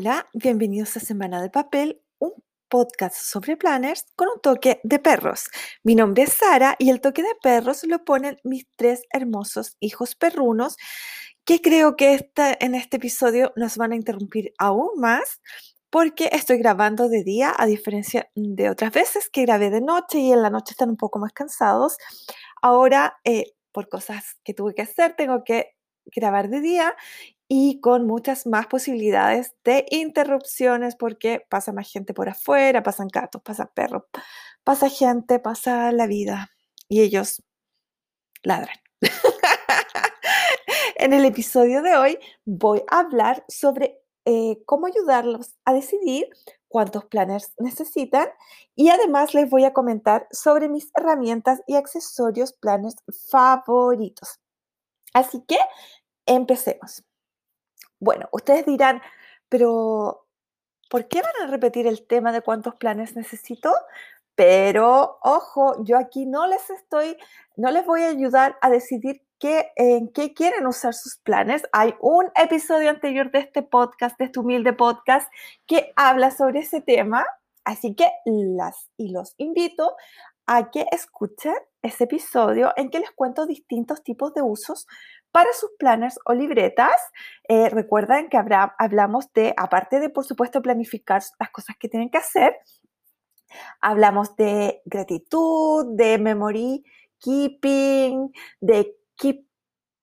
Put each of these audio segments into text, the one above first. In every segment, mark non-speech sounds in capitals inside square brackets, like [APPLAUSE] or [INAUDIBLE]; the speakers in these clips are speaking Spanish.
Hola, bienvenidos a Semana de Papel, un podcast sobre planners con un toque de perros. Mi nombre es Sara y el toque de perros lo ponen mis tres hermosos hijos perrunos que creo que en este episodio nos van a interrumpir aún más porque estoy grabando de día a diferencia de otras veces que grabé de noche y en la noche están un poco más cansados. Ahora, eh, por cosas que tuve que hacer, tengo que grabar de día y con muchas más posibilidades de interrupciones porque pasa más gente por afuera, pasan gatos, pasa perros, pasa gente, pasa la vida y ellos ladran. [LAUGHS] en el episodio de hoy voy a hablar sobre eh, cómo ayudarlos a decidir cuántos planners necesitan y además les voy a comentar sobre mis herramientas y accesorios planners favoritos. Así que empecemos. Bueno, ustedes dirán, pero ¿por qué van a repetir el tema de cuántos planes necesito? Pero ojo, yo aquí no les estoy, no les voy a ayudar a decidir qué, en qué quieren usar sus planes. Hay un episodio anterior de este podcast, de este humilde podcast, que habla sobre ese tema. Así que las y los invito a que escuchen ese episodio en que les cuento distintos tipos de usos para sus planners o libretas. Eh, recuerden que hablamos de, aparte de, por supuesto, planificar las cosas que tienen que hacer, hablamos de gratitud, de memory keeping, de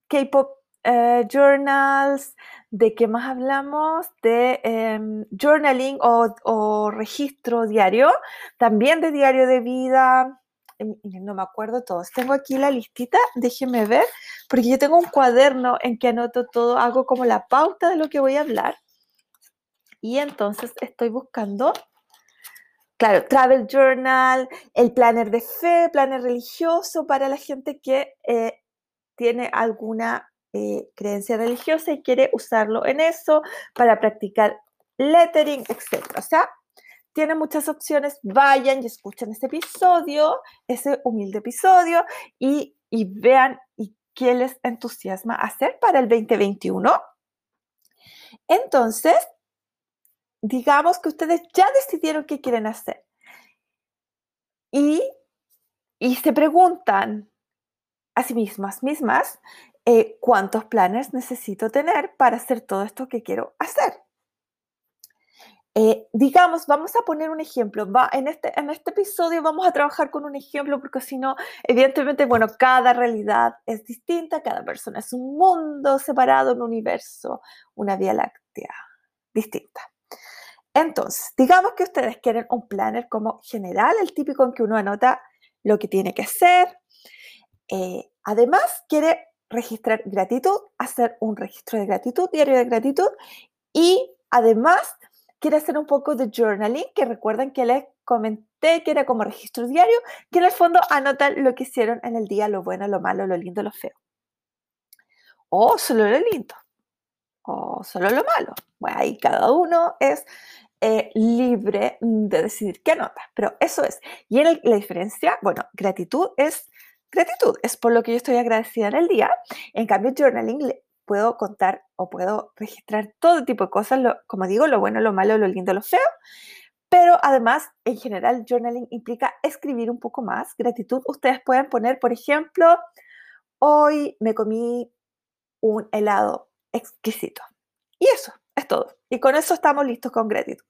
K-pop eh, journals, de qué más hablamos, de em, journaling o registro diario, también de diario de vida, no me acuerdo todos. Tengo aquí la listita, déjenme ver, porque yo tengo un cuaderno en que anoto todo, hago como la pauta de lo que voy a hablar. Y entonces estoy buscando, claro, Travel Journal, el planner de fe, planner religioso para la gente que eh, tiene alguna eh, creencia religiosa y quiere usarlo en eso para practicar lettering, etc. O sea, tiene muchas opciones, vayan y escuchen este episodio, ese humilde episodio, y, vean y qué les entusiasma hacer para el 2021. Entonces, digamos que ustedes ya decidieron qué quieren hacer. Y, se preguntan a sí mismas, mismas, eh, cuántos planes necesito tener para hacer todo esto que quiero hacer. Eh, digamos, vamos a poner un ejemplo. Va, en, este, en este episodio vamos a trabajar con un ejemplo porque si no, evidentemente, bueno, cada realidad es distinta, cada persona es un mundo separado, un universo, una vía láctea distinta. Entonces, digamos que ustedes quieren un planner como general, el típico en que uno anota lo que tiene que hacer. Eh, además, quiere registrar gratitud, hacer un registro de gratitud, diario de gratitud y además quiere hacer un poco de journaling, que recuerden que les comenté que era como registro diario, que en el fondo anotan lo que hicieron en el día, lo bueno, lo malo, lo lindo, lo feo. O solo lo lindo, o solo lo malo. Bueno, ahí cada uno es eh, libre de decidir qué anota, pero eso es. Y en la diferencia, bueno, gratitud es gratitud, es por lo que yo estoy agradecida en el día. En cambio, journaling puedo contar o puedo registrar todo tipo de cosas, como digo, lo bueno, lo malo, lo lindo, lo feo. Pero además, en general, journaling implica escribir un poco más. Gratitud, ustedes pueden poner, por ejemplo, hoy me comí un helado exquisito. Y eso es todo. Y con eso estamos listos con gratitud.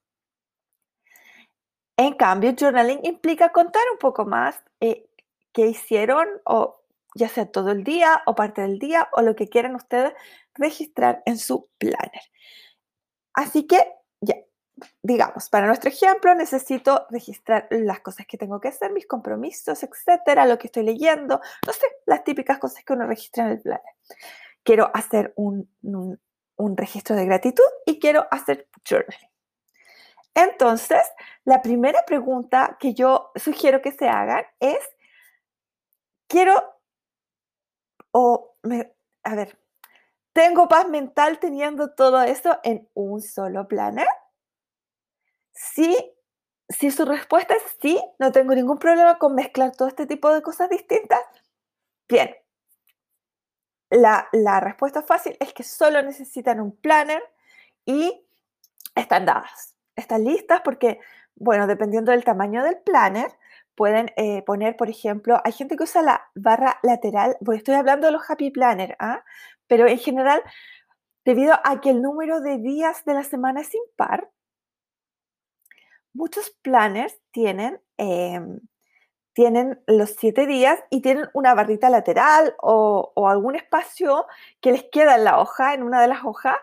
En cambio, journaling implica contar un poco más eh, qué hicieron o ya sea todo el día o parte del día o lo que quieran ustedes registrar en su planner. Así que ya, digamos, para nuestro ejemplo necesito registrar las cosas que tengo que hacer, mis compromisos, etcétera, lo que estoy leyendo, no sé, las típicas cosas que uno registra en el planner. Quiero hacer un, un registro de gratitud y quiero hacer journaling. Entonces, la primera pregunta que yo sugiero que se hagan es, quiero o, a ver, ¿tengo paz mental teniendo todo eso en un solo planner? Sí, si su respuesta es sí, no tengo ningún problema con mezclar todo este tipo de cosas distintas. Bien, la, la respuesta fácil es que solo necesitan un planner y están dadas, están listas porque, bueno, dependiendo del tamaño del planner, pueden eh, poner, por ejemplo, hay gente que usa la barra lateral, pues estoy hablando de los happy planner, ¿ah? pero en general, debido a que el número de días de la semana es impar, muchos planners tienen, em, tienen los siete días y tienen una barrita lateral o, algún espacio que les queda en la hoja, en una de las hojas,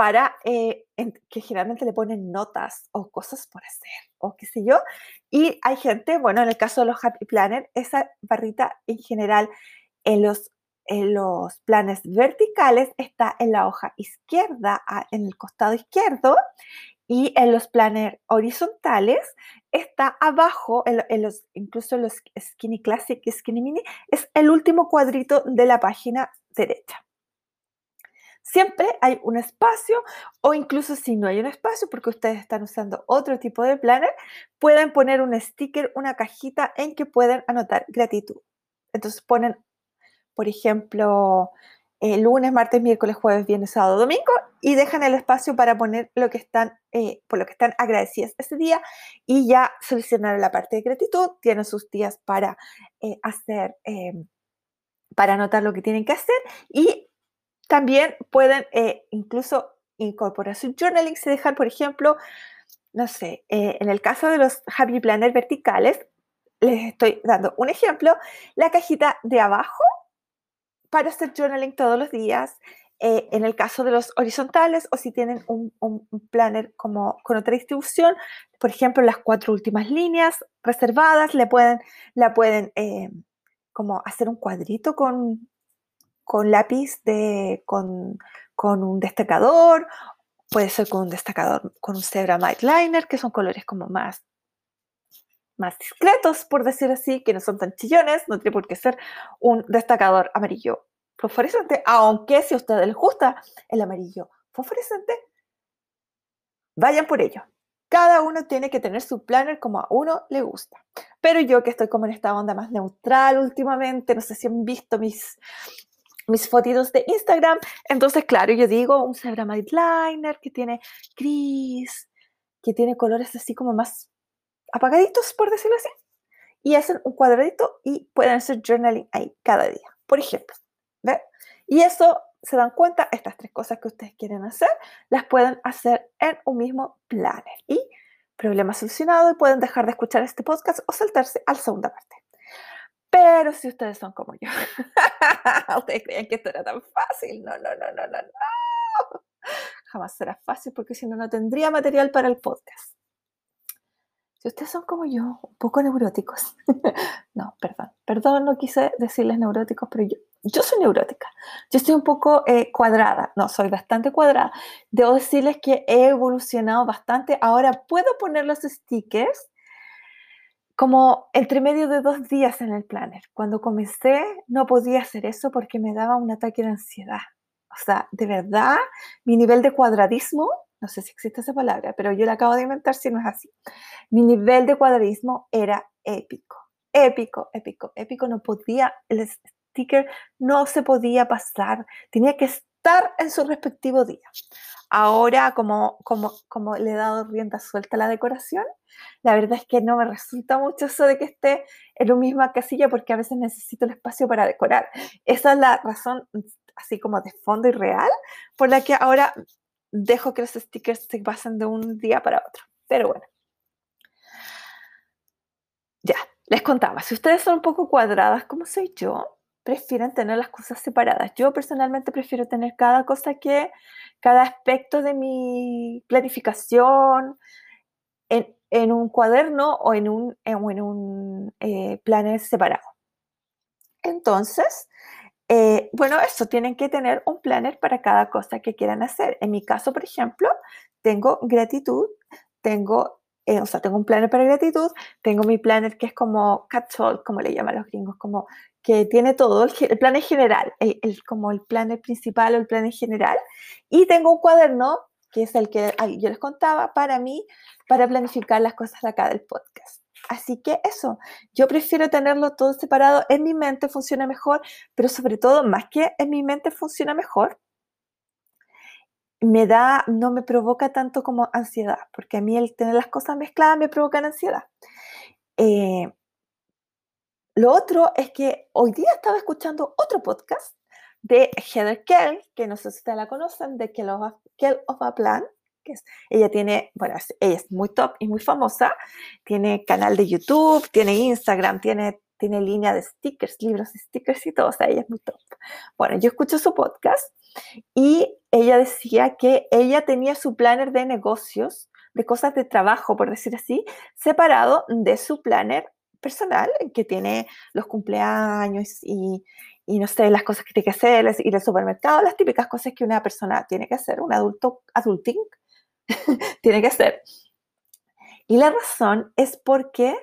para eh, que generalmente le ponen notas o cosas por hacer o qué sé yo. Y hay gente, bueno, en el caso de los Happy Planner, esa barrita en general en los, en los planes verticales está en la hoja izquierda, en el costado izquierdo, y en los planners horizontales está abajo, en, los, incluso en los Skinny Classic y Skinny Mini, es el último cuadrito de la página derecha. Siempre hay un espacio o incluso si no hay un espacio porque ustedes están usando otro tipo de planner, pueden poner un sticker, una cajita en que pueden anotar gratitud. Entonces ponen, por ejemplo, el lunes, martes, miércoles, jueves, viernes, sábado, domingo y dejan el espacio para poner lo que están, eh, por lo que están agradecidas ese día y ya solucionaron la parte de gratitud, tienen sus días para eh, hacer, para anotar lo que tienen que hacer y también pueden eh, incluso incorporar su journaling, se dejan, por ejemplo, no sé, en el caso de los Happy Planner verticales, les estoy dando un ejemplo, la cajita de abajo para hacer journaling todos los días. Eh, en el caso de los horizontales o si tienen un, planner como con otra distribución, por ejemplo, las cuatro últimas líneas reservadas, le pueden, la pueden eh, como hacer un cuadrito con, con lápiz, de, con, con, un destacador, puede ser con un destacador, con un Zebra Might Liner, que son colores como más más discretos, por decir así, que no son tan chillones, no tiene por qué ser un destacador amarillo fosforescente, aunque si a ustedes les gusta el amarillo fosforescente, vayan por ello. Cada uno tiene que tener su planner como a uno le gusta. Pero yo que estoy como en esta onda más neutral últimamente, no sé si han visto mis, mis fotitos de Instagram, entonces claro, yo digo un Zebra Liner que tiene gris, que tiene colores así como más apagaditos, por decirlo así, y hacen un cuadradito y pueden hacer journaling ahí cada día, por ejemplo. ¿ve? Y eso, se dan cuenta, estas tres cosas que ustedes quieren hacer, las pueden hacer en un mismo planner. Y problema solucionado y pueden dejar de escuchar este podcast o saltarse a la segunda parte. Pero si ustedes son como yo, [LAUGHS] ustedes creían que esto era tan fácil. No, no, no, no, no, no. Jamás será fácil porque si no, no tendría material para el podcast. Si ustedes son como yo, un poco neuróticos, [LAUGHS] no, perdón, perdón, no quise decirles neuróticos, pero yo, yo soy neurótica. Yo estoy un poco eh, cuadrada, no, soy bastante cuadrada. Debo decirles que he evolucionado bastante. Ahora puedo poner los stickers como entre medio de dos días en el planner. Cuando comencé no podía hacer eso porque me daba un ataque de ansiedad. O sea, de verdad, mi nivel de cuadradismo no sé si existe esa palabra, pero yo la acabo de inventar si no es así. Mi nivel de cuadrismo era épico, épico, épico, épico. No podía, el sticker no se podía pasar, tenía que estar en su respectivo día. Ahora, como, como, como le he dado rienda suelta a la decoración, la verdad es que no me resulta mucho eso de que esté en la misma casilla porque a veces necesito el espacio para decorar. Esa es la razón así como de fondo y real por la que ahora dejo que los stickers se pasen de un día para otro. Pero bueno. Ya, les contaba, si ustedes son un poco cuadradas como soy yo, prefieren tener las cosas separadas. Yo personalmente prefiero tener cada cosa que, cada aspecto de mi planificación en, un cuaderno o en un, en, un eh, planner separado. Entonces, eh, bueno, eso, tienen que tener un planner para cada cosa que quieran hacer. En mi caso, por ejemplo, tengo gratitud, tengo, eh, o sea, tengo un planner para gratitud, tengo mi planner que es como catch-all, como le llaman los gringos, como que tiene todo, el, el planner general, el, como el planner principal o el planner general. Y tengo un cuaderno, que es el que yo les contaba, para mí, para planificar las cosas de acá del podcast. Así que eso, yo prefiero tenerlo todo separado. En mi mente funciona mejor, pero sobre todo, más que en mi mente funciona mejor, me da, no me provoca tanto como ansiedad, porque a mí el tener las cosas mezcladas me provoca ansiedad. Eh, lo otro es que hoy día estaba escuchando otro podcast de Heather Kell, que no sé si ustedes la conocen, de Kell of, of a Plan, que es, ella tiene, bueno, ella es muy top y muy famosa, tiene canal de YouTube, tiene Instagram, tiene, tiene línea de stickers, libros de stickers y todo, o sea, ella es muy top. Bueno, yo escucho su podcast y ella decía que ella tenía su planner de negocios, de cosas de trabajo, por decir así, separado de su planner personal, que tiene los cumpleaños y, y no sé, las cosas que tiene que hacer, ir al supermercado, las típicas cosas que una persona tiene que hacer, un adulto, adulting, [LAUGHS] tiene que hacer. Y la razón es porque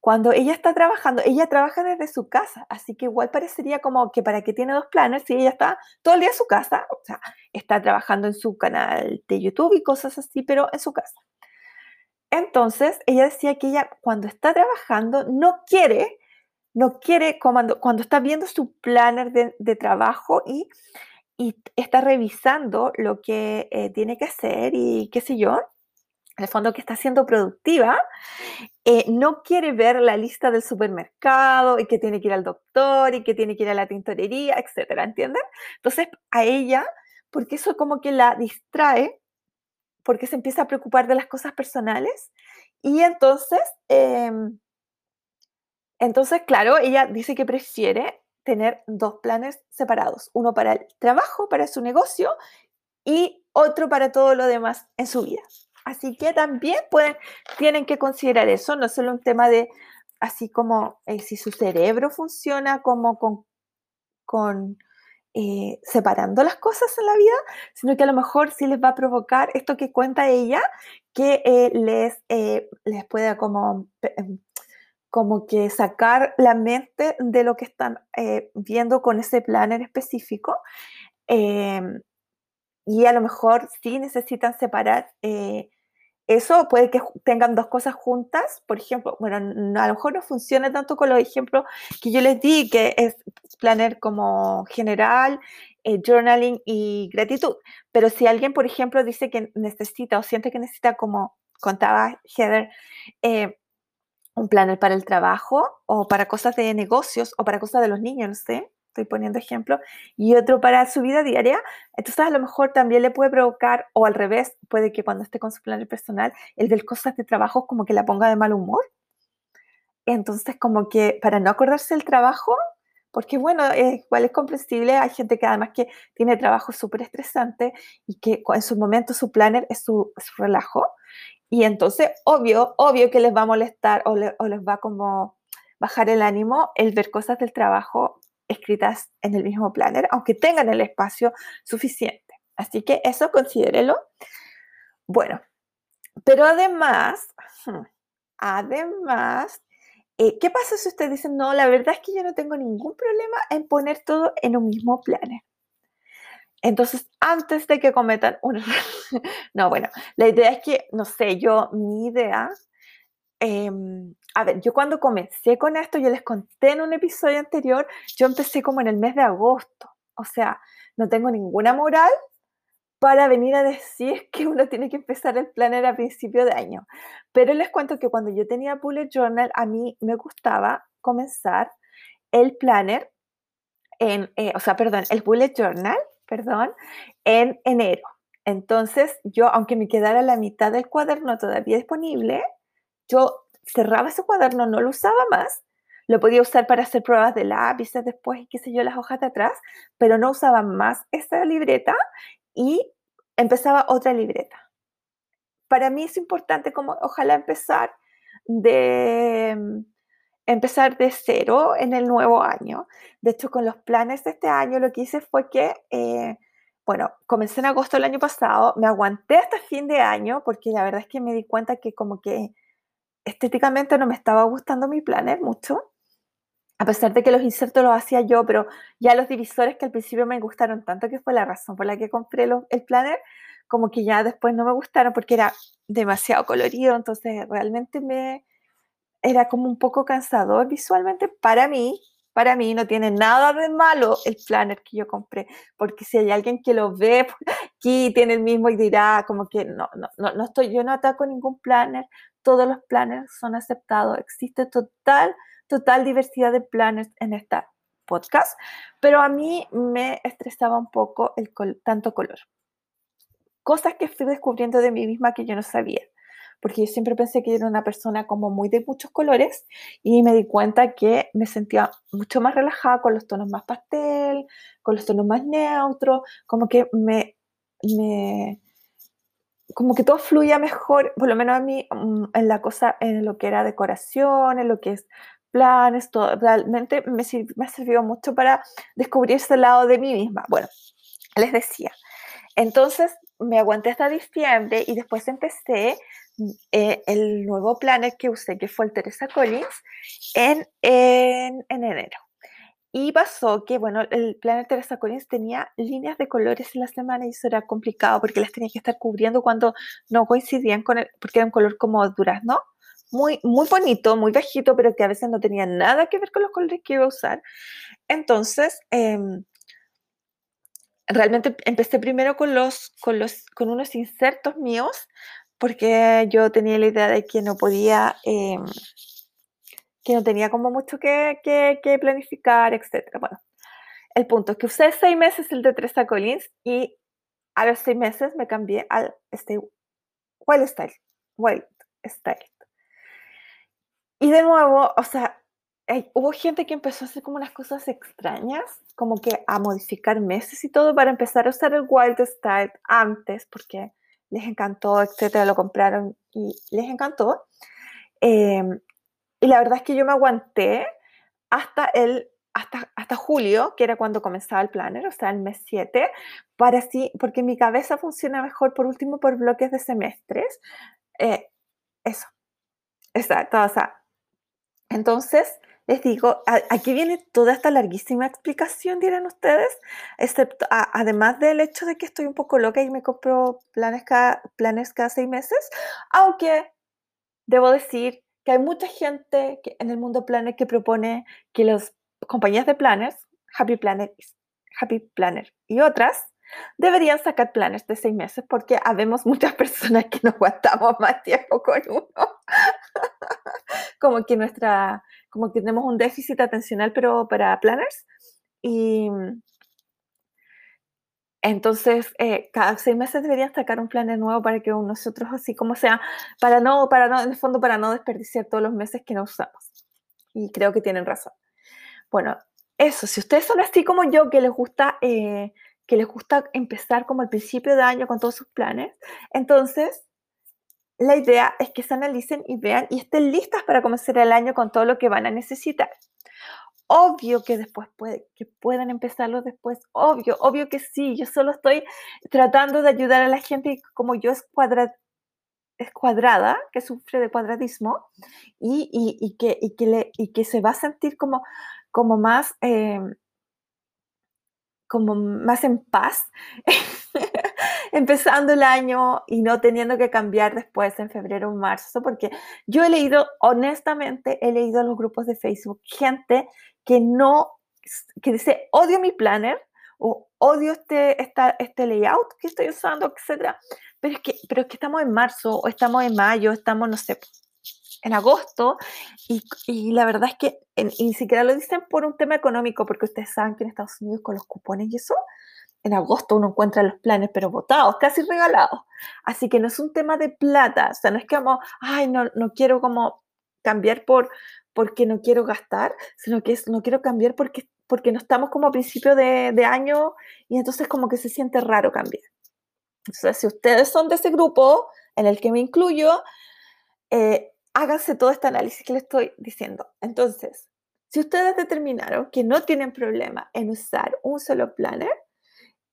cuando ella está trabajando, ella trabaja desde su casa, así que igual parecería como que para que tiene dos planes, si ella está todo el día en su casa, o sea, está trabajando en su canal de YouTube y cosas así, pero en su casa. Entonces, ella decía que ella cuando está trabajando no quiere, no quiere, cuando, cuando está viendo su planner de, trabajo y, está revisando lo que eh, tiene que hacer y qué sé yo, en el fondo que está siendo productiva, eh, no quiere ver la lista del supermercado y que tiene que ir al doctor y que tiene que ir a la tintorería, etcétera, ¿entienden? Entonces, a ella, porque eso como que la distrae, porque se empieza a preocupar de las cosas personales y entonces, em, entonces, claro, ella dice que prefiere tener dos planes separados, uno para el trabajo, para su negocio y otro para todo lo demás en su vida. Así que también pueden, tienen que considerar eso, no solo un tema de así como eh, si su cerebro funciona como con, con eh, separando las cosas en la vida, sino que a lo mejor sí les va a provocar esto que cuenta ella, que eh, les, les pueda como, em, como que sacar la mente de lo que están viendo con ese plan en específico. Em, y a lo mejor sí necesitan separar eso puede que tengan dos cosas juntas, por ejemplo, bueno, a lo mejor no funciona tanto con los ejemplos que yo les di, que es planner como general, eh, journaling y gratitud, pero si alguien, por ejemplo, dice que necesita o siente que necesita, como contaba Heather, eh, un planner para el trabajo o para cosas de negocios o para cosas de los niños, no sé, estoy poniendo ejemplo, y otro para su vida diaria, entonces a lo mejor también le puede provocar, o al revés, puede que cuando esté con su plan personal, el ver cosas de trabajo como que la ponga de mal humor. Entonces, como que para no acordarse del trabajo, porque bueno, igual es comprensible, hay gente que además que tiene trabajo súper estresante y que en su momento su planner es su, relajo. Y entonces, obvio, obvio que les va a molestar o, o les va como bajar el ánimo el ver cosas del trabajo escritas en el mismo planner, aunque tengan el espacio suficiente. Así que eso considérelo. Bueno, pero además, hmm, además, eh, ¿qué pasa si usted dice, no, la verdad es que yo no tengo ningún problema en poner todo en un mismo planner? Entonces, antes de que cometan un [LAUGHS] no, bueno, la idea es que, no sé, yo, mi idea Em, a ver, yo cuando comencé con esto, yo les conté en un episodio anterior, yo empecé como en el mes de agosto. O sea, no tengo ninguna moral para venir a decir que uno tiene que empezar el planner a principio de año. Pero les cuento que cuando yo tenía Bullet Journal, a mí me gustaba comenzar el planner en, eh, o sea, perdón, el Bullet Journal, perdón, en enero. Entonces, yo, aunque me quedara la mitad del cuaderno todavía disponible, yo cerraba ese cuaderno, no lo usaba más, lo podía usar para hacer pruebas de lápices después y qué sé yo, las hojas de atrás, pero no usaba más esta libreta y empezaba otra libreta. Para mí es importante como ojalá empezar de empezar de cero en el nuevo año. De hecho, con los planes de este año lo que hice fue que, eh, bueno, comencé en agosto del año pasado, me aguanté hasta fin de año porque la verdad es que me di cuenta que como que estéticamente no me estaba gustando mi planner mucho, a pesar de que los insertos los hacía yo, pero ya los divisores que al principio me gustaron tanto, que fue la razón por la que compré el planner, como que ya después no me gustaron porque era demasiado colorido, entonces realmente me era como un poco cansador visualmente. Para mí, para mí no tiene nada de malo el planner que yo compré, porque si hay alguien que lo ve [LAUGHS] aquí, tiene el mismo y dirá como que no, no, no, no estoy, yo no ataco ningún planner, todos los planners son aceptados, existe total, total diversidad de planners en esta podcast, pero a mí me estresaba un poco el tanto color. Cosas que fui descubriendo de mí misma que yo no sabía porque yo siempre pensé que era una persona como muy de muchos colores y me di cuenta que me sentía mucho más relajada con los tonos más pastel, con los tonos más neutros, como que me, me como que todo fluía mejor, por lo menos a mí, mm, en la cosa, en lo que era decoración, en lo que es planes, todo, realmente me, me sirvió mucho para descubrir ese lado de mí misma. Bueno, les decía, entonces me aguanté hasta diciembre y después empecé eh, el nuevo planner que usé, que fue el Teresa Collins, en, en, enero. Y pasó que, bueno, el planner Teresa Collins tenía líneas de colores en la semana y eso era complicado porque las tenía que estar cubriendo cuando no coincidían con el, porque era un color como durazno, muy, muy bonito, muy bajito, pero que a veces no tenía nada que ver con los colores que iba a usar. Entonces, em, realmente empecé primero con, los, con, los, con unos insertos míos porque yo tenía la idea de que no podía, em, que no tenía como mucho que, que, planificar, etc. Bueno, el punto es que usé seis meses el de Teresa Collins y a los seis meses me cambié al este Wild Style, Wild Style. Y de nuevo, o sea, hubo gente que empezó a hacer como unas cosas extrañas, como que a modificar meses y todo para empezar a usar el Wild Style antes, porque les encantó, etcétera, lo compraron y les encantó. Em, y la verdad es que yo me aguanté hasta el hasta, hasta julio, que era cuando comenzaba el planner, o sea, el mes 7, para así, porque mi cabeza funciona mejor, por último, por bloques de semestres. Eh, eso. Exacto, o sea. Entonces, les digo, aquí viene toda esta larguísima explicación, dirán ustedes, excepto, además del hecho de que estoy un poco loca y me compro planes cada, planes cada seis meses, aunque debo decir que hay mucha gente que, en el mundo planner que propone que las compañías de planners, Happy Planner, Happy Planner y otras, deberían sacar planes de seis meses porque habemos [LAUGHS] muchas personas que no aguantamos más tiempo con uno. [LAUGHS] como que nuestra, como que tenemos un déficit atencional, pero para planners. Y entonces, eh, cada seis meses deberían sacar un planner nuevo para que nosotros, así como sea, para no, para no, en el fondo, para no desperdiciar todos los meses que no usamos. Y creo que tienen razón. Bueno, eso, si ustedes son así como yo, que les gusta eh, que les gusta empezar como al principio de año con todos sus planes, entonces la idea es que se analicen y vean y estén listas para comenzar el año con todo lo que van a necesitar. Obvio que después puede, que puedan empezarlo después, obvio, obvio que sí, yo solo estoy tratando de ayudar a la gente como yo es, es cuadrada, que sufre de cuadradismo y, que, que, le, y que se va a sentir como, como más... Em, como más en paz, empezando el año y no teniendo que cambiar después en febrero o marzo, porque yo he leído, honestamente, he leído en los grupos de Facebook gente que no, que dice, odio mi planner o odio este, esta, este layout que estoy usando, etc. Pero es, que, pero es que estamos en marzo o estamos en mayo, estamos, no sé, en agosto y, y, la verdad es que ni siquiera lo dicen por un tema económico, porque ustedes saben que en Estados Unidos con los cupones y eso, en agosto uno encuentra los planes, pero votados, casi regalados. Así que no es un tema de plata, o sea, no es que como, ay, no, quiero como cambiar por porque no quiero gastar, sino que es, no quiero cambiar porque, porque no estamos como a principio de, de año y entonces como que se siente raro cambiar. Entonces, si ustedes son de ese grupo en el que me incluyo, eh, háganse todo este análisis que les estoy diciendo. Entonces, si ustedes determinaron que no tienen problema en usar un solo planner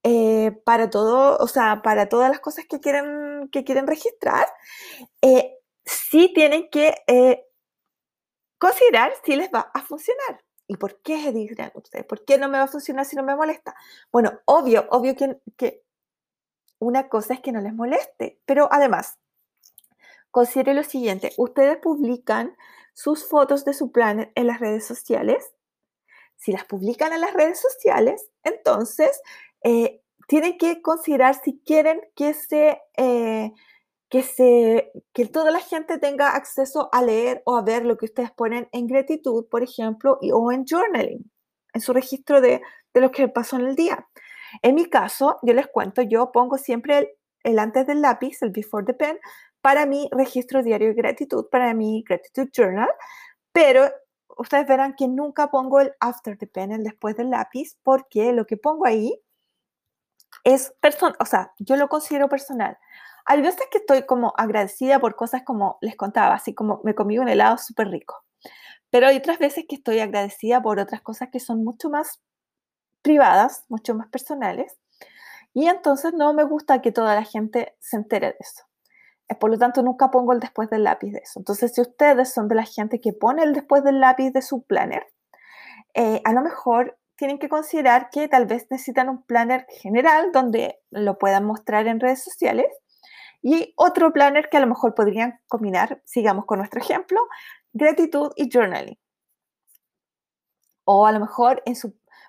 eh, para todo, o sea, para todas las cosas que quieren, que quieren registrar, eh, sí tienen que eh, considerar si les va a funcionar. ¿Y por qué dirán ustedes? ¿Por qué no me va a funcionar si no me molesta? Bueno, obvio, obvio que, que una cosa es que no les moleste, pero además, considere lo siguiente, ustedes publican sus fotos de su plan en las redes sociales. si las publican en las redes sociales, entonces eh, tienen que considerar si quieren que se, eh, que se, que toda la gente tenga acceso a leer o a ver lo que ustedes ponen en gratitud, por ejemplo, y, o en journaling, en su registro de, de lo que pasó en el día. En mi caso, yo les cuento, yo pongo siempre el, el antes del lápiz, el before the pen, para mi registro diario de gratitud, para mi gratitude journal, pero ustedes verán que nunca pongo el after the pen, el después del lápiz, porque lo que pongo ahí es personal, o sea, yo lo considero personal. Hay veces que estoy como agradecida por cosas como les contaba, así como me comí un helado súper rico. Pero hay otras veces que estoy agradecida por otras cosas que son mucho más privadas, mucho más personales. Y entonces no me gusta que toda la gente se entere de eso. Eh, por lo tanto, nunca pongo el después del lápiz de eso. Entonces, si ustedes son de la gente que pone el después del lápiz de su planner, eh, a lo mejor tienen que considerar que tal vez necesitan un planner general donde lo puedan mostrar en redes sociales y otro planner que a lo mejor podrían combinar, sigamos con nuestro ejemplo, gratitud y journaling. O a lo mejor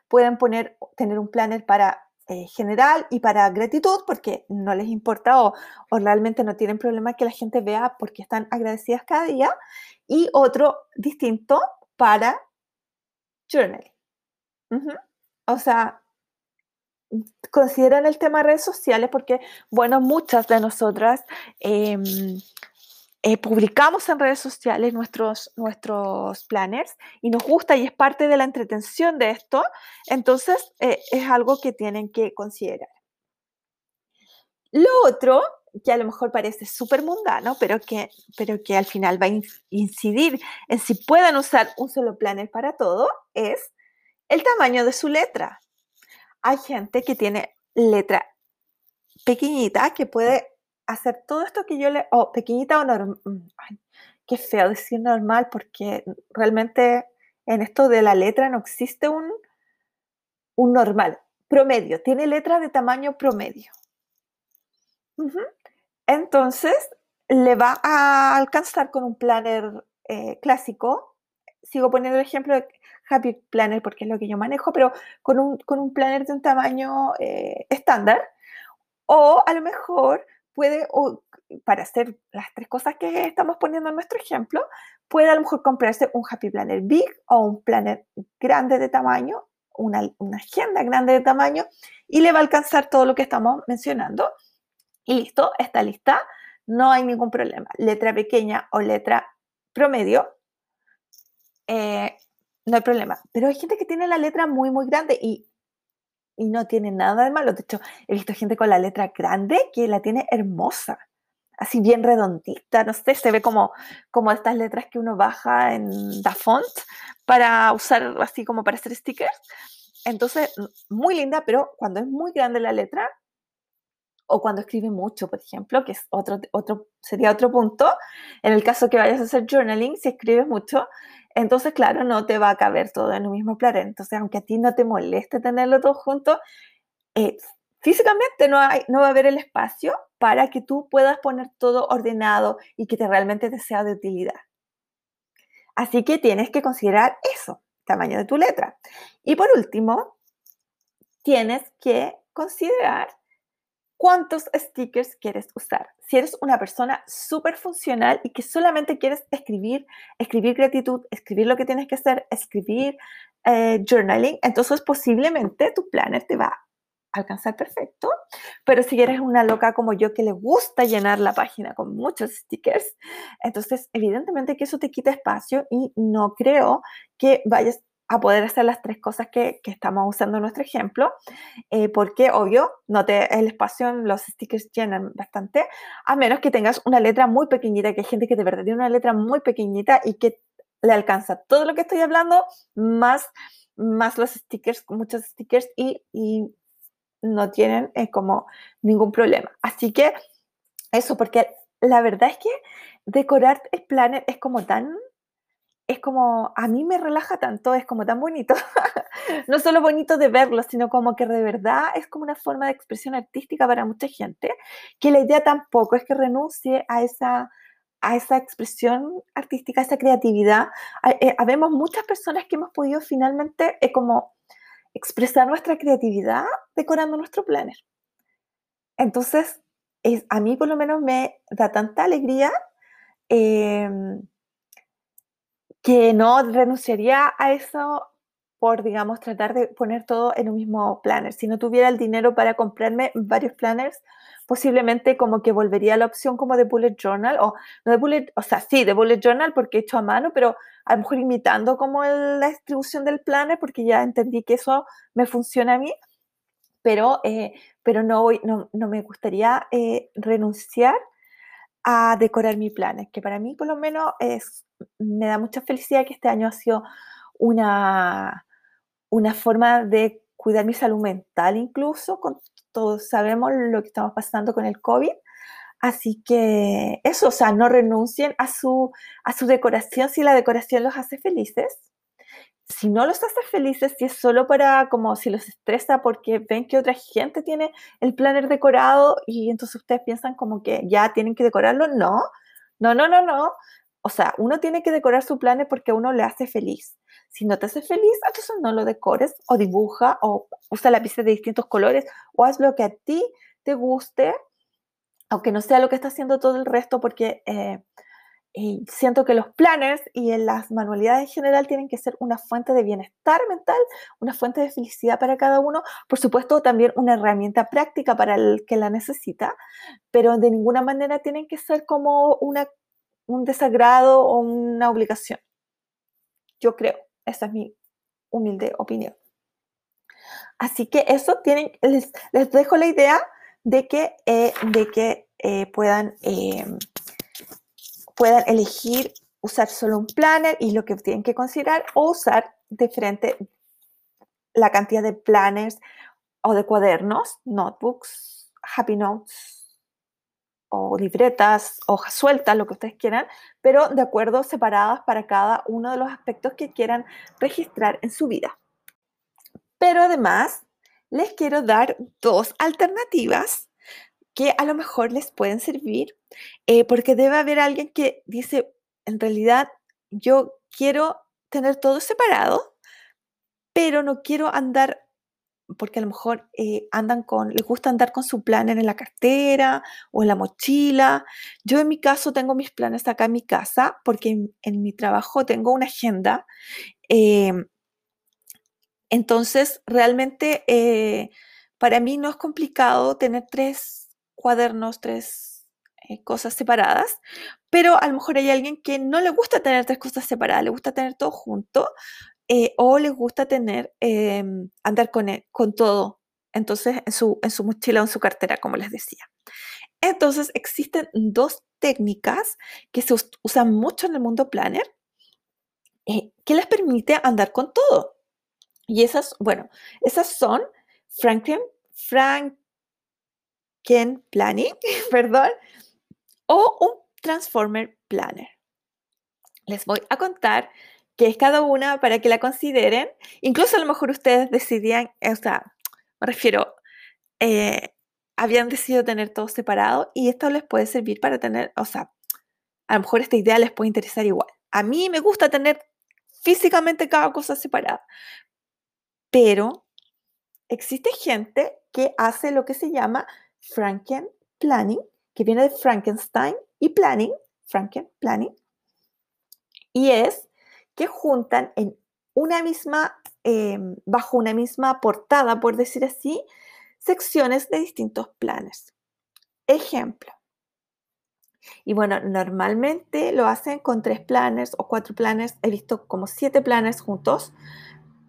pueden poner, tener un planner para eh, general y para gratitud porque no les importa o, realmente no tienen problema que la gente vea porque están agradecidas cada día. Y otro distinto para journaling. O sea, consideran el tema de redes sociales porque, bueno, muchas de nosotras em, eh, publicamos en redes sociales nuestros, nuestros planners y nos gusta y es parte de la entretención de esto, entonces eh, es algo que tienen que considerar. Lo otro, que a lo mejor parece súper mundano, pero que, pero que al final va a incidir en si pueden usar un solo planner para todo, es el tamaño de su letra. Hay gente que tiene letra pequeñita que puede hacer todo esto que yo le... o pequeñita o normal. Mm, qué feo decir normal porque realmente en esto de la letra no existe un, un normal. Promedio. Tiene letra de tamaño promedio. Entonces, le va a alcanzar con un planner eh, clásico. Sigo poniendo el ejemplo de Happy Planner porque es lo que yo manejo, pero con un, con un planner de un tamaño eh, estándar. O a lo mejor puede, para hacer las tres cosas que estamos poniendo en nuestro ejemplo, puede a lo mejor comprarse un Happy Planner Big o un planner grande de tamaño, una, una agenda grande de tamaño, y le va a alcanzar todo lo que estamos mencionando. Y listo, está lista, no hay ningún problema. Letra pequeña o letra promedio, eh, no hay problema. Pero hay gente que tiene la letra muy, muy grande y, y no tiene nada de malo. De hecho, he visto gente con la letra grande que la tiene hermosa, así bien redondita, no sé, se ve como, como estas letras que uno baja en Da Font para usar así como para hacer stickers. Entonces, muy linda, pero cuando es muy grande la letra, o cuando escribe mucho, por ejemplo, que es otro, otro, sería otro punto, en el caso que vayas a hacer journaling, si escribes mucho, entonces, claro, no te va a caber todo en un mismo planner. Entonces, aunque a ti no te moleste tenerlo todo junto, eh, físicamente no, hay, no va a haber el espacio para que tú puedas poner todo ordenado y que te realmente te sea de utilidad. Así que tienes que considerar eso, tamaño de tu letra. Y por último, tienes que considerar cuántos stickers quieres usar. Si eres una persona súper funcional y que solamente quieres escribir, escribir gratitud, escribir lo que tienes que hacer, escribir eh, journaling, entonces posiblemente tu planner te va a alcanzar perfecto. Pero si eres una loca como yo que le gusta llenar la página con muchos stickers, entonces evidentemente que eso te quita espacio y no creo que vayas a poder hacer las tres cosas que, estamos usando en nuestro ejemplo, eh, porque obvio, no te, el espacio los stickers llenan bastante, a menos que tengas una letra muy pequeñita, que hay gente que de verdad tiene una letra muy pequeñita y que le alcanza todo lo que estoy hablando, más, más los stickers, muchos stickers y, y no tienen eh, como ningún problema. Así que eso, porque la verdad es que decorar el planner es como tan es como, a mí me relaja tanto, es como tan bonito. [LAUGHS] no solo bonito de verlo, sino como que de verdad es como una forma de expresión artística para mucha gente, que la idea tampoco es que renuncie a esa, a esa expresión artística, a esa creatividad. Eh, habemos muchas personas que hemos podido finalmente eh, como expresar nuestra creatividad decorando nuestro planner. Entonces, es, a mí por lo menos me da tanta alegría em, que no renunciaría a eso por, digamos, tratar de poner todo en un mismo planner. Si no tuviera el dinero para comprarme varios planners, posiblemente como que volvería a la opción como de bullet journal, o de bullet, o sea, sí, de bullet journal porque he hecho a mano, pero a lo mejor imitando como la distribución del planner porque ya entendí que eso me funciona a mí, pero, eh, pero no, no, no, me gustaría eh, renunciar a decorar mi planner, que para mí por lo menos es, me da mucha felicidad que este año ha sido una, una forma de cuidar mi salud mental incluso, con todos sabemos lo que estamos pasando con el COVID. Así que eso, o sea, no renuncien a su, a su decoración si la decoración los hace felices. Si no los hace felices, si es solo para como si los estresa porque ven que otra gente tiene el planner decorado y entonces ustedes piensan como que ya tienen que decorarlo, no, no, no, no, no. O sea, uno tiene que decorar su planner porque a uno le hace feliz. Si no te hace feliz, entonces no lo decores o dibuja o usa lápices de distintos colores o haz lo que a ti te guste, aunque no sea lo que está haciendo todo el resto, porque eh, siento que los planners y las manualidades en general tienen que ser una fuente de bienestar mental, una fuente de felicidad para cada uno, por supuesto también una herramienta práctica para el que la necesita, pero de ninguna manera tienen que ser como una, un desagrado o una obligación. Yo creo. Esa es mi humilde opinión. Así que eso tienen, les, dejo la idea de que, eh, de que eh, puedan, em, puedan elegir usar solo un planner y lo que tienen que considerar o usar diferente la cantidad de planners o de cuadernos, notebooks, happy notes, o libretas, hojas sueltas, lo que ustedes quieran, pero de acuerdo separadas para cada uno de los aspectos que quieran registrar en su vida. Pero además, les quiero dar dos alternativas que a lo mejor les pueden servir, eh, porque debe haber alguien que dice, en realidad, yo quiero tener todo separado, pero no quiero andar porque a lo mejor eh, andan con, les gusta andar con su planner en la cartera o en la mochila. Yo en mi caso tengo mis planes acá en mi casa porque en, mi trabajo tengo una agenda. Em, entonces, realmente eh, para mí no es complicado tener tres cuadernos, tres eh, cosas separadas, pero a lo mejor hay alguien que no le gusta tener tres cosas separadas, le gusta tener todo junto. Eh, o les gusta tener, em, andar con, e, con todo, entonces en su, en su mochila o en su cartera, como les decía. Entonces existen dos técnicas que se usan mucho en el mundo planner eh, que les permite andar con todo. Y esas, bueno, esas son Franklin, Franken Planning, [LAUGHS] perdón, o un Transformer Planner. Les voy a contar que es cada una para que la consideren. Incluso a lo mejor ustedes decidían, eh, o sea, me refiero, eh, habían decidido tener todo separado y esto les puede servir para tener, o sea, a lo mejor esta idea les puede interesar igual. A mí me gusta tener físicamente cada cosa separada, pero existe gente que hace lo que se llama Franken Planning, que viene de Frankenstein y Planning, Franken Planning, y es que juntan en una misma, em, bajo una misma portada, por decir así, secciones de distintos planes. Ejemplo. Y bueno, normalmente lo hacen con tres planes o cuatro planes. He visto como siete planes juntos,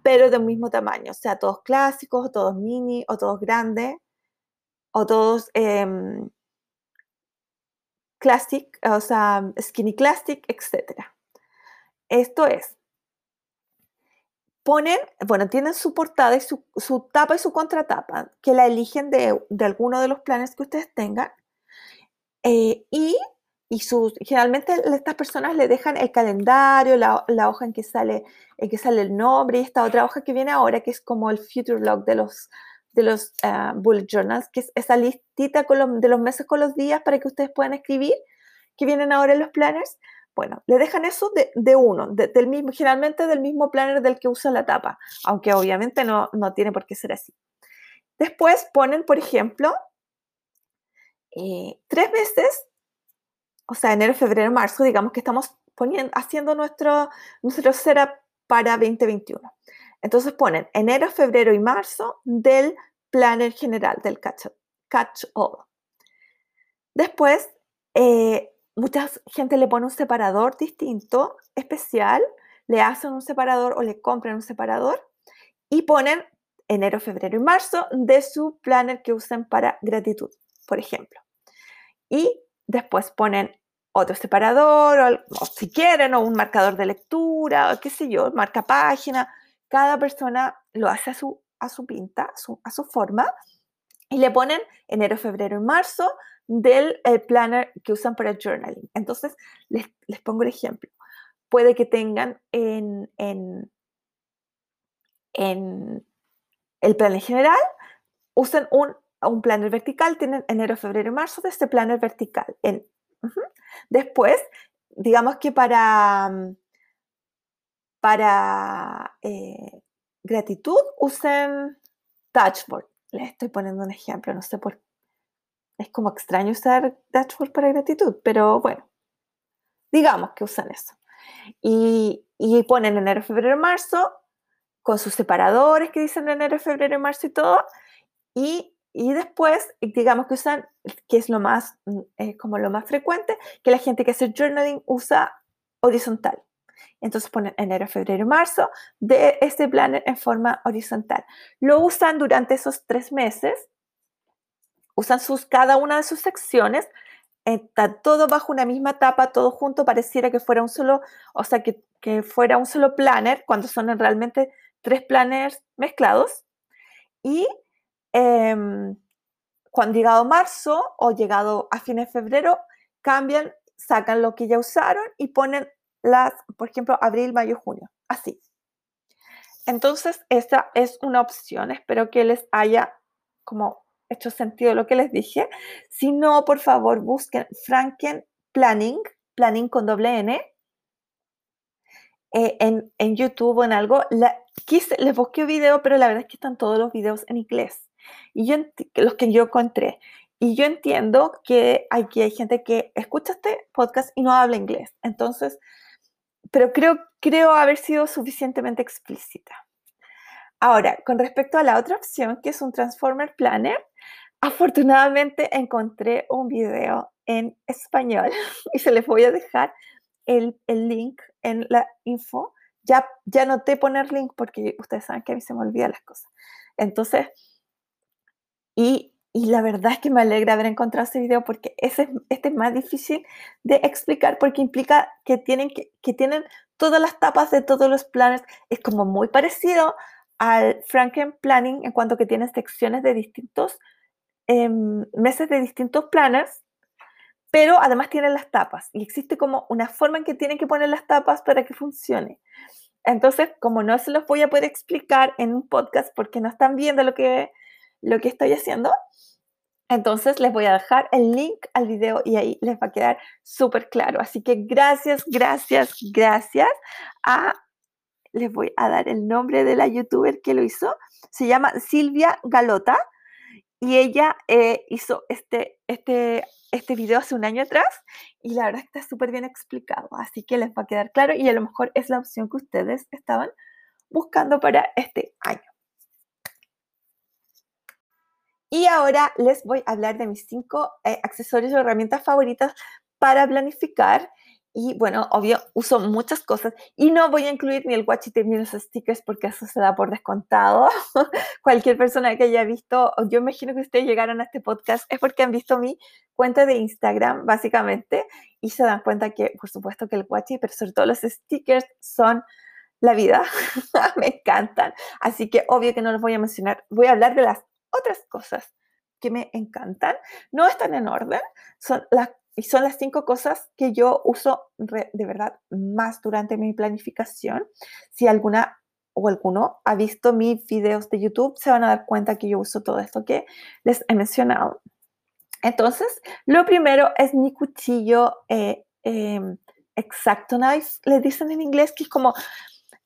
pero del mismo tamaño. O sea, todos clásicos, o todos mini, o todos grandes, o todos eh, classic, o sea, skinny classic, etc. Esto es, ponen, bueno, tienen su portada y su, tapa y su contratapa, que la eligen de, alguno de los planes que ustedes tengan. Eh, y, y generalmente estas personas le dejan el calendario, la, hoja en que, sale, en que sale el nombre y esta otra hoja que viene ahora, que es como el future log de los, de los ah, bullet journals, que es esa listita con de los meses con los días para que ustedes puedan escribir que vienen ahora en los planners, bueno, le dejan eso de, uno, del mismo, generalmente del mismo planner del que usa la tapa, aunque obviamente no, no tiene por qué ser así. Después ponen, por ejemplo, eh, tres meses, o sea, enero, febrero, marzo, digamos que estamos poniendo, haciendo nuestro, nuestro setup para 2021. Entonces ponen enero, febrero y marzo del planner general, del catch, catch all. Después, eh, mucha gente le pone un separador distinto, especial, le hacen un separador o le compran un separador y ponen enero, febrero y marzo de su planner que usen para gratitud, por ejemplo. Y después ponen otro separador, o, si quieren, o un marcador de lectura, o qué sé yo, marca página. Cada persona lo hace a su, a su pinta, a su, forma, y le ponen enero, febrero y marzo del planner que usan para journaling. Entonces, les, pongo el ejemplo. Puede que tengan en, en, en el planner general, usen un, un planner vertical, tienen enero, febrero y marzo de este planner vertical. En, Después, digamos que para, para eh, gratitud usen Touchboard. Les estoy poniendo un ejemplo, no sé por qué es como extraño usar dashboard para gratitud, pero bueno, digamos que usan eso. Y, y ponen enero, febrero, marzo, con sus separadores que dicen enero, febrero, marzo y todo. Y, y después, digamos que usan, que es lo más, es como lo más frecuente, que la gente que hace journaling usa horizontal. Entonces ponen enero, febrero, marzo de este planner en forma horizontal. Lo usan durante esos tres meses usan sus, cada una de sus secciones, está todo bajo una misma tapa, todo junto, pareciera que fuera un solo, o sea, que, que fuera un solo planner, cuando son realmente tres planners mezclados. Y em, cuando llegado marzo o llegado a fines de febrero, cambian, sacan lo que ya usaron y ponen las, por ejemplo, abril, mayo, junio, así. Entonces, esta es una opción. Espero que les haya como hecho sentido lo que les dije. Si no, por favor, busquen Franken Planning, Planning con doble N, eh, en, en, YouTube o en algo. La, quise, les busqué video, pero la verdad es que están todos los videos en inglés. Y yo, los que yo encontré. Y yo entiendo que aquí hay gente que escucha este podcast y no habla inglés. Entonces, pero creo, creo haber sido suficientemente explícita. Ahora, con respecto a la otra opción, que es un Transformer Planner, afortunadamente encontré un video en español [LAUGHS] y se les voy a dejar el, link en la info. Ya, ya noté poner link porque ustedes saben que a mí se me olvidan las cosas. Entonces, y, y, la verdad es que me alegra haber encontrado ese video porque ese, este es más difícil de explicar porque implica que tienen, que, tienen todas las tapas de todos los planes. Es como muy parecido al Franken Planning en cuanto que tiene secciones de distintos em, meses de distintos planners, pero además tiene las tapas y existe como una forma en que tienen que poner las tapas para que funcione. Entonces, como no se los voy a poder explicar en un podcast porque no están viendo lo que, lo que estoy haciendo, entonces les voy a dejar el link al video y ahí les va a quedar súper claro. Así que gracias, gracias, gracias a les voy a dar el nombre de la youtuber que lo hizo. Se llama Silvia Galota y ella eh, hizo este, este, este video hace un año atrás y la verdad está súper bien explicado, así que les va a quedar claro y a lo mejor es la opción que ustedes estaban buscando para este año. Y ahora les voy a hablar de mis cinco eh, accesorios o herramientas favoritas para planificar y bueno, obvio, uso muchas cosas y no voy a incluir ni el watch ni los stickers porque eso se da por descontado. [LAUGHS] Cualquier persona que haya visto, yo imagino que ustedes llegaron a este podcast, es porque han visto mi cuenta de Instagram, básicamente, y se dan cuenta que, por supuesto, que el watch, pero sobre todo los stickers son la vida. [LAUGHS] me encantan. Así que obvio que no los voy a mencionar. Voy a hablar de las otras cosas que me encantan. No están en orden, son las son las cinco cosas que yo uso de verdad más durante mi planificación. Si alguna o alguno ha visto mis videos de YouTube, se van a dar cuenta que yo uso todo esto que les he mencionado. Entonces, lo primero es mi cuchillo eh, em, Exacto Knife, le dicen en inglés, que es como,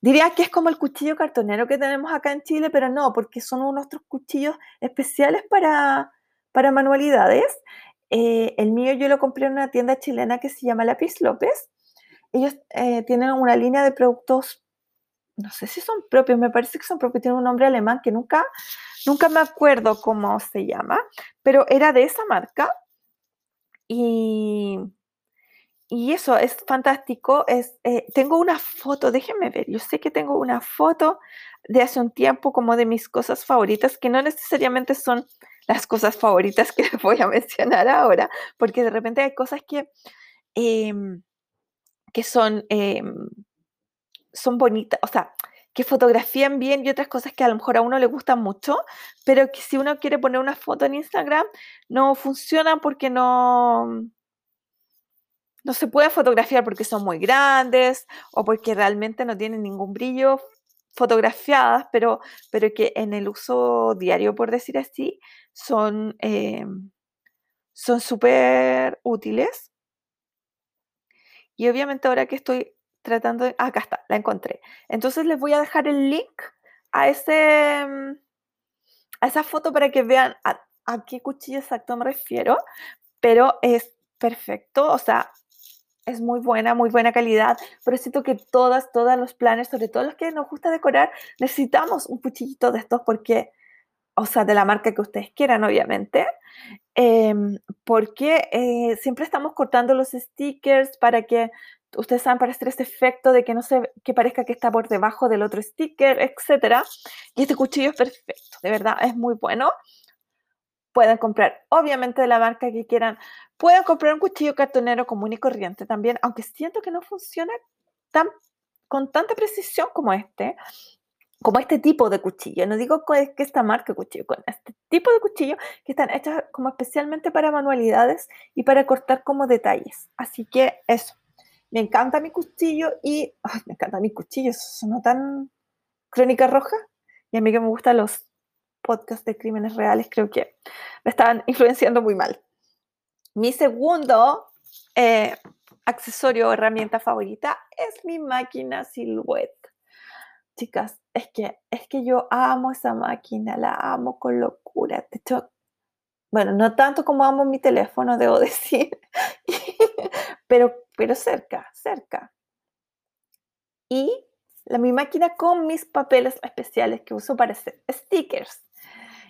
diría que es como el cuchillo cartonero que tenemos acá en Chile, pero no, porque son unos otros cuchillos especiales para, para manualidades. Eh, el mío yo lo compré en una tienda chilena que se llama Lápiz López. Ellos eh, tienen una línea de productos, no sé si son propios, me parece que son propios, tienen un nombre alemán que nunca Nunca me acuerdo cómo se llama, pero era de esa marca. Y, y eso es fantástico. Es, eh, tengo una foto, déjenme ver, yo sé que tengo una foto de hace un tiempo como de mis cosas favoritas, que no necesariamente son las cosas favoritas que [LAUGHS] voy a mencionar ahora, porque de repente hay cosas que, em, que son, em, son bonitas, o sea, que fotografían bien y otras cosas que a lo mejor a uno le gustan mucho, pero que si uno quiere poner una foto en Instagram, no funcionan porque no, no se puede fotografiar porque son muy grandes o porque realmente no tienen ningún brillo fotografiadas, pero, pero que en el uso diario, por decir así, son eh, súper útiles. Y obviamente ahora que estoy tratando de... acá está, la encontré. Entonces les voy a dejar el link a, ese, mm, a esa foto para que vean a, qué cuchillo exacto me refiero, pero es perfecto, o sea, es muy buena, muy buena calidad, pero siento que todas, todos los planes, sobre todo los que nos gusta decorar, necesitamos un cuchillito de estos porque, o sea, de la marca que ustedes quieran, obviamente, em, porque eh, siempre estamos cortando los stickers para que ustedes saben, para hacer este efecto de que no se que parezca que está por debajo del otro sticker, etcétera. Y este cuchillo es perfecto, de verdad, es muy bueno. Pueden comprar, obviamente, de la marca que quieran. Pueden comprar un cuchillo cartonero común y corriente también, aunque siento que no funciona tan, con tanta precisión como este, como este tipo de cuchillo. No digo que esta marca cuchillo, con este tipo de cuchillo que están hechos como especialmente para manualidades y para cortar como detalles. Así que eso. Me encanta mi cuchillo y me encanta mi cuchillo, no tan crónica roja. Y a mí que me gustan los podcasts de crímenes reales, creo que me estaban [LAUGHS] influenciando muy mal. Mi segundo eh, accesorio o herramienta favorita es mi máquina Silhouette. Chicas, es que, es que yo amo esa máquina, la amo con locura. De hecho, bueno, no tanto como amo mi teléfono, [LAUGHS] debo decir, pero, pero cerca, cerca. Y la, mi máquina con mis papeles especiales que uso para hacer stickers.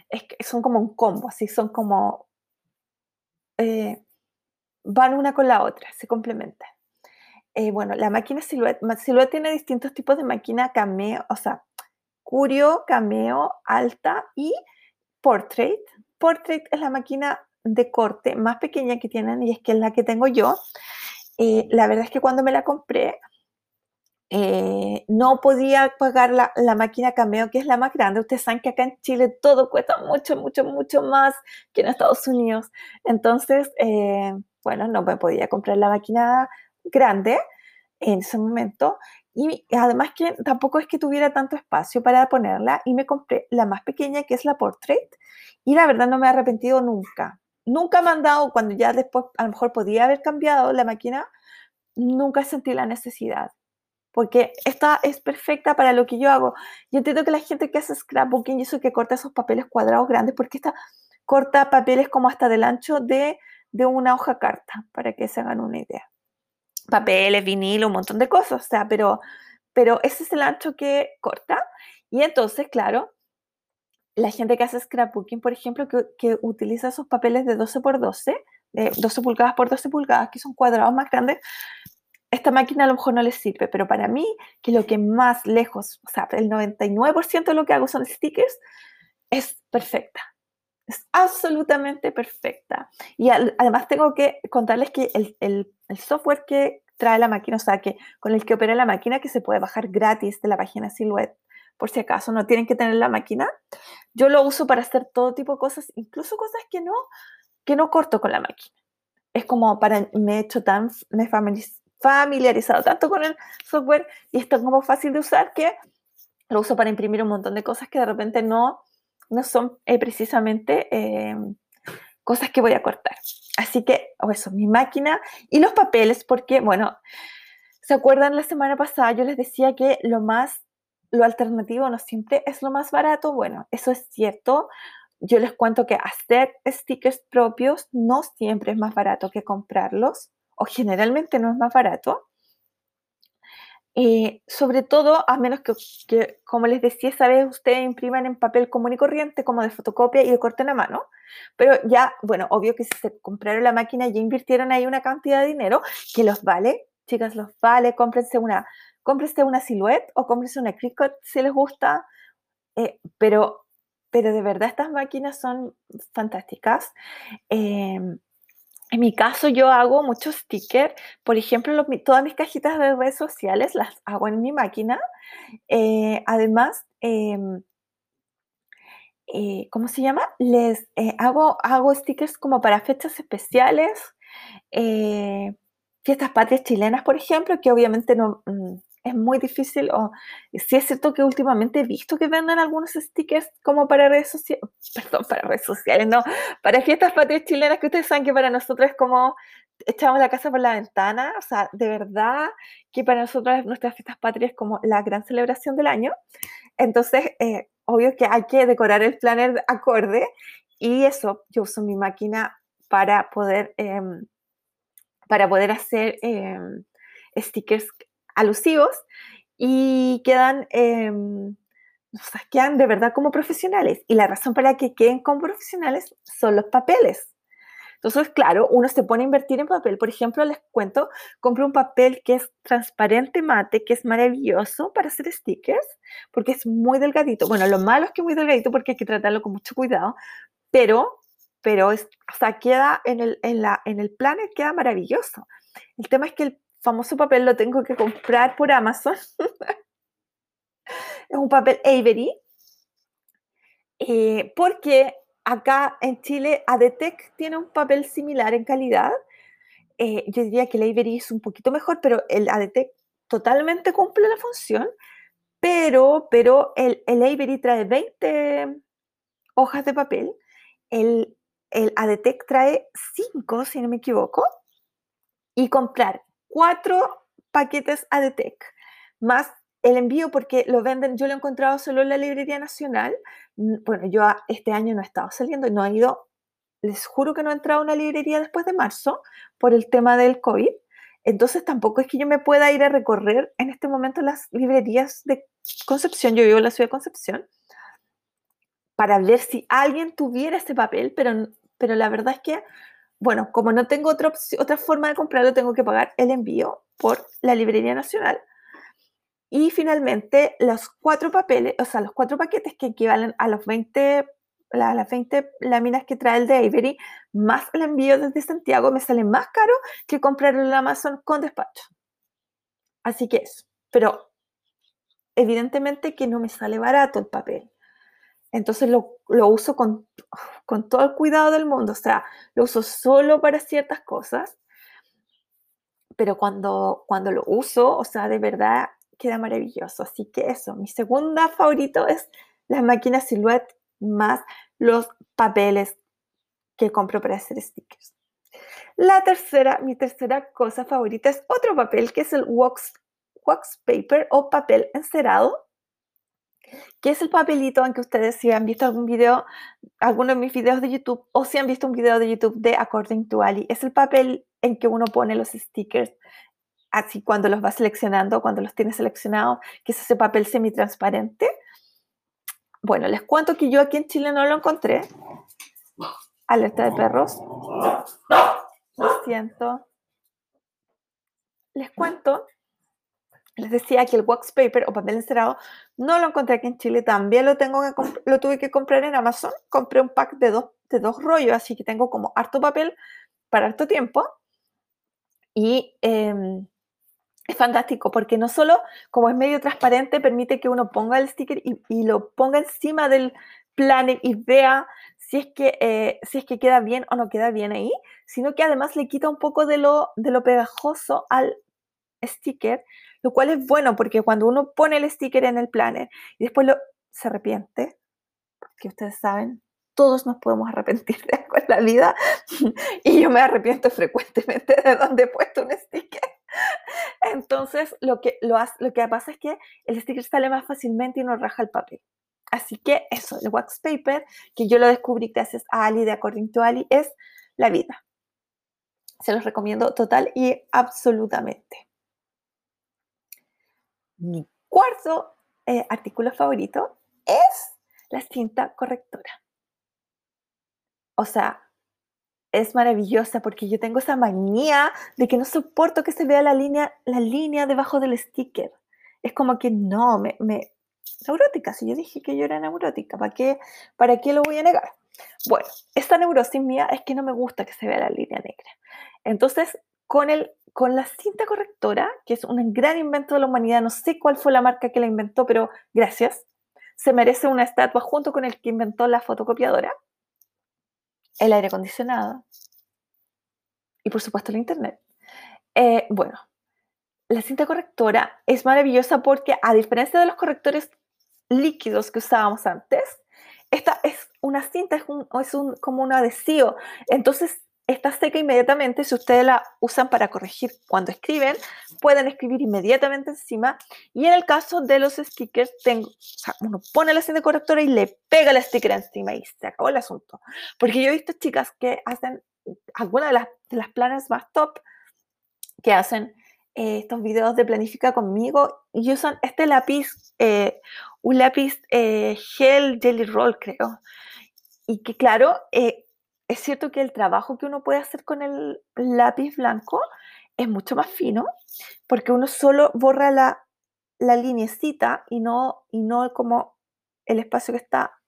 Es que son como un combo, así son como... Eh, van una con la otra, se complementan. Eh, bueno, la máquina Silhouette, Silhouette tiene distintos tipos de máquina cameo, o sea, Curio, cameo, alta y portrait. Portrait es la máquina de corte más pequeña que tienen y es que es la que tengo yo. Eh, la verdad es que cuando me la compré, eh, no podía pagar la, la, máquina Cameo, que es la más grande. Ustedes saben que acá en Chile todo cuesta mucho, mucho, mucho más que en Estados Unidos. Entonces, eh, bueno, no me podía comprar la máquina grande en ese momento. Y además que tampoco es que tuviera tanto espacio para ponerla y me compré la más pequeña que es la Portrait y la verdad no me he arrepentido nunca. Nunca me han dado, cuando ya después a lo mejor podía haber cambiado la máquina, nunca sentí la necesidad. Porque esta es perfecta para lo que yo hago. Yo entiendo que la gente que hace scrapbooking y eso que corta esos papeles cuadrados grandes, porque esta corta papeles como hasta del ancho de, de una hoja carta, para que se hagan una idea. Papeles, vinilo, un montón de cosas, o sea, pero, pero ese es el ancho que corta. Y entonces, claro, la gente que hace scrapbooking, por ejemplo, que, utiliza esos papeles de 12 por 12, de 12 pulgadas por 12 pulgadas, que son cuadrados más grandes, esta máquina a lo mejor no les sirve, pero para mí, que lo que más lejos, o sea, el 99% de lo que hago son stickers, es perfecta. Es absolutamente perfecta. Y además tengo que contarles que el, el, software que trae la máquina, o sea, que con el que opera la máquina, que se puede bajar gratis de la página Silhouette, por si acaso no tienen que tener la máquina. Yo lo uso para hacer todo tipo de cosas, incluso cosas que no, que no corto con la máquina. Es como para, me he hecho tan, me he familiarizado tanto con el software y es tan como fácil de usar que lo uso para imprimir un montón de cosas que de repente no, no son eh, precisamente eh, cosas que voy a cortar. Así que, o eso, mi máquina y los papeles, porque, bueno, ¿se acuerdan la semana pasada? Yo les decía que lo más, lo alternativo no siempre es lo más barato. Bueno, eso es cierto. Yo les cuento que hacer stickers propios no siempre es más barato que comprarlos, o generalmente no es más barato. Eh, sobre todo, a menos que, como les decía, esa vez ustedes impriman en papel común y corriente, como de fotocopia y de corten a mano. Pero ya, bueno, obvio que si se compraron la máquina, ya invirtieron ahí una cantidad de dinero que los vale. Chicas, los vale. Cómprense una, cómprense una silhouette o cómprense una Cricut si les gusta. Eh, pero, pero de verdad, estas máquinas son fantásticas. Eh, en mi caso, yo hago muchos stickers. Por ejemplo, todas mis cajitas de redes sociales las hago en mi máquina. Eh, además, em, eh, ¿cómo se llama? Les eh, hago, hago stickers como para fechas especiales, fiestas patrias chilenas, por ejemplo, que obviamente no, mm, es muy difícil, o sí es cierto que últimamente he visto que venden algunos stickers como para redes sociales, [LAUGHS] perdón, para redes sociales, no, para fiestas patrias chilenas, que ustedes saben que para nosotros es como echamos la casa por la ventana, o sea, de verdad que para nosotros nuestras fiestas patrias es como la gran celebración del año. Entonces, eh, obvio que hay que decorar el planner acorde y eso, yo uso mi máquina para poder, em, para poder hacer em, stickers alusivos y quedan, em, quedan de verdad como profesionales. Y la razón para que queden como profesionales son los papeles. Entonces, claro, uno se pone a invertir en papel. Por ejemplo, les cuento, compré un papel que es transparente mate, que es maravilloso para hacer stickers, porque es muy delgadito. Bueno, lo malo es que es muy delgadito porque hay que tratarlo con mucho cuidado, pero, pero es, o sea, queda en el, en, la, en el planner, queda maravilloso. El tema es que el famoso papel lo tengo que comprar por Amazon. [LAUGHS] es un papel Avery. Eh, porque acá en Chile ADTEC tiene un papel similar en calidad. Eh, yo diría que el Avery es un poquito mejor, pero el ADTEC totalmente cumple la función. Pero, pero el, el Avery trae 20 hojas de papel. El, el ADTEC trae 5, si no me equivoco. Y comprar cuatro paquetes ADTEC, más el envío porque lo venden, yo lo he encontrado solo en la Librería Nacional. Bueno, yo este año no he estado saliendo, no he ido, les juro que no he entrado a una librería después de marzo por el tema del COVID. Entonces tampoco es que yo me pueda ir a recorrer en este momento las librerías de Concepción, yo vivo en la ciudad de Concepción, para ver si alguien tuviera este papel, pero, pero la verdad es que bueno, como no tengo otra, otra forma de comprarlo, tengo que pagar el envío por la Librería Nacional. Y finalmente, los cuatro papeles, o sea, los cuatro paquetes que equivalen a los 20, las 20 láminas que trae el de Avery, más el envío desde Santiago, me sale más caro que comprarlo en Amazon con despacho. Así que eso. Pero evidentemente que no me sale barato el papel. Entonces lo, uso con, todo el cuidado del mundo, o sea, lo uso solo para ciertas cosas, pero cuando, cuando lo uso, o sea, de verdad queda maravilloso. Así que eso, mi segunda favorito es las máquinas Silhouette más los papeles que compro para hacer stickers. La tercera, mi tercera cosa favorita es otro papel que es el wax, wax paper o papel encerado ¿Qué es el papelito en que ustedes si han visto algún video, alguno de mis videos de YouTube o si han visto un video de YouTube de According to Ali? Es el papel en que uno pone los stickers así cuando los va seleccionando, cuando los tiene seleccionados, que es ese papel semitransparente. Bueno, les cuento que yo aquí en Chile no lo encontré. Alerta de perros. Lo siento. Les cuento les decía que el wax paper o papel encerado no lo encontré aquí en Chile, también lo, tengo que lo tuve que comprar en Amazon. Compré un pack de dos, de dos rollos, así que tengo como harto papel para harto tiempo. Y em, es fantástico porque no solo como es medio transparente, permite que uno ponga el sticker y, lo ponga encima del planner y vea si es, que, eh, si es que queda bien o no queda bien ahí, sino que además le quita un poco de lo, de lo pegajoso al sticker lo cual es bueno porque cuando uno pone el sticker en el planner y después lo, se arrepiente, porque ustedes saben todos nos podemos arrepentir de algo en la vida [LAUGHS] y yo me arrepiento frecuentemente de donde he puesto un sticker. Entonces, lo que, lo, lo que pasa es que el sticker sale más fácilmente y no raja el papel. Así que eso, el wax paper, que yo lo descubrí gracias a Ali de According to Ali, es la vida. Se los recomiendo total y absolutamente. Mi cuarto eh, artículo favorito es la cinta correctora. O sea, es maravillosa porque yo tengo esa manía de que no soporto que se vea la línea, la línea debajo del sticker. Es como que no, me, me neurótica. Si yo dije que yo era neurótica, ¿para qué, ¿para qué lo voy a negar? Bueno, esta neurosis mía es que no me gusta que se vea la línea negra. Entonces, con, el, con la cinta correctora, que es un gran invento de la humanidad, no sé cuál fue la marca que la inventó, pero gracias, se merece una estatua junto con el que inventó la fotocopiadora, el aire acondicionado y por supuesto el internet. Eh, bueno, la cinta correctora es maravillosa porque a diferencia de los correctores líquidos que usábamos antes, esta es una cinta, es, un, es un, como un adhesivo. Entonces, está seca inmediatamente. Si ustedes la usan para corregir cuando escriben, pueden escribir inmediatamente encima. Y en el caso de los stickers, tengo, uno pone la cinta correctora y le pega el sticker encima y se acabó el asunto. Porque yo he visto chicas que hacen, algunas de las, de las planes más top, que hacen eh, estos videos de Planifica conmigo y usan este lápiz, eh, un lápiz eh, gel Jelly Roll, creo. Y que claro, es cierto que el trabajo que uno puede hacer con el lápiz blanco es mucho más fino, porque uno solo borra la, la linecita y no, y no como el espacio que está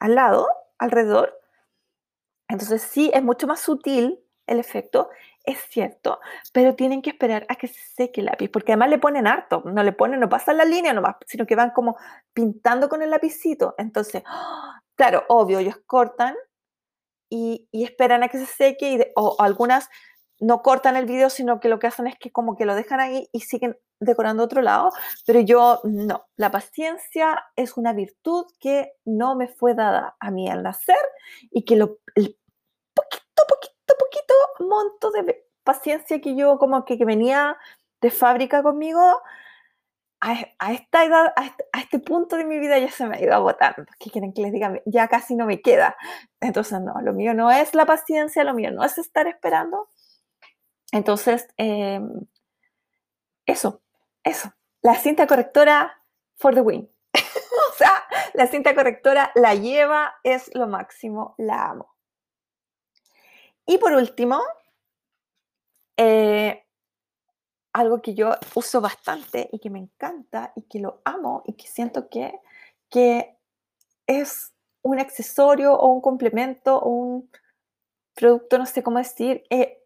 al lado, alrededor. Entonces sí, es mucho más sutil el efecto es cierto, pero tienen que esperar a que se seque el lápiz, porque además le ponen harto, no le ponen, no pasan la línea nomás, sino que van como pintando con el lapicito. Entonces, [GASPS] claro, obvio, ellos cortan y, esperan a que se seque, y o, algunas no cortan el video, sino que lo que hacen es que como que lo dejan ahí y siguen decorando otro lado, pero yo no, la paciencia es una virtud que no me fue dada a mí al nacer y que lo, el poquito, poquito poquito monto de paciencia que yo como que, venía de fábrica conmigo, a, esta edad, a este, punto de mi vida ya se me ha ido agotando. ¿Qué quieren que les diga? Ya casi no me queda. Entonces, no, lo mío no es la paciencia, lo mío no es estar esperando. Entonces, em, eso, eso. La cinta correctora for the win. [LAUGHS] o sea, la cinta correctora la lleva, es lo máximo, la amo. Y por último, eh, algo que yo uso bastante y que me encanta y que lo amo y que siento que, que es un accesorio o un complemento o un producto, no sé cómo decir, eh,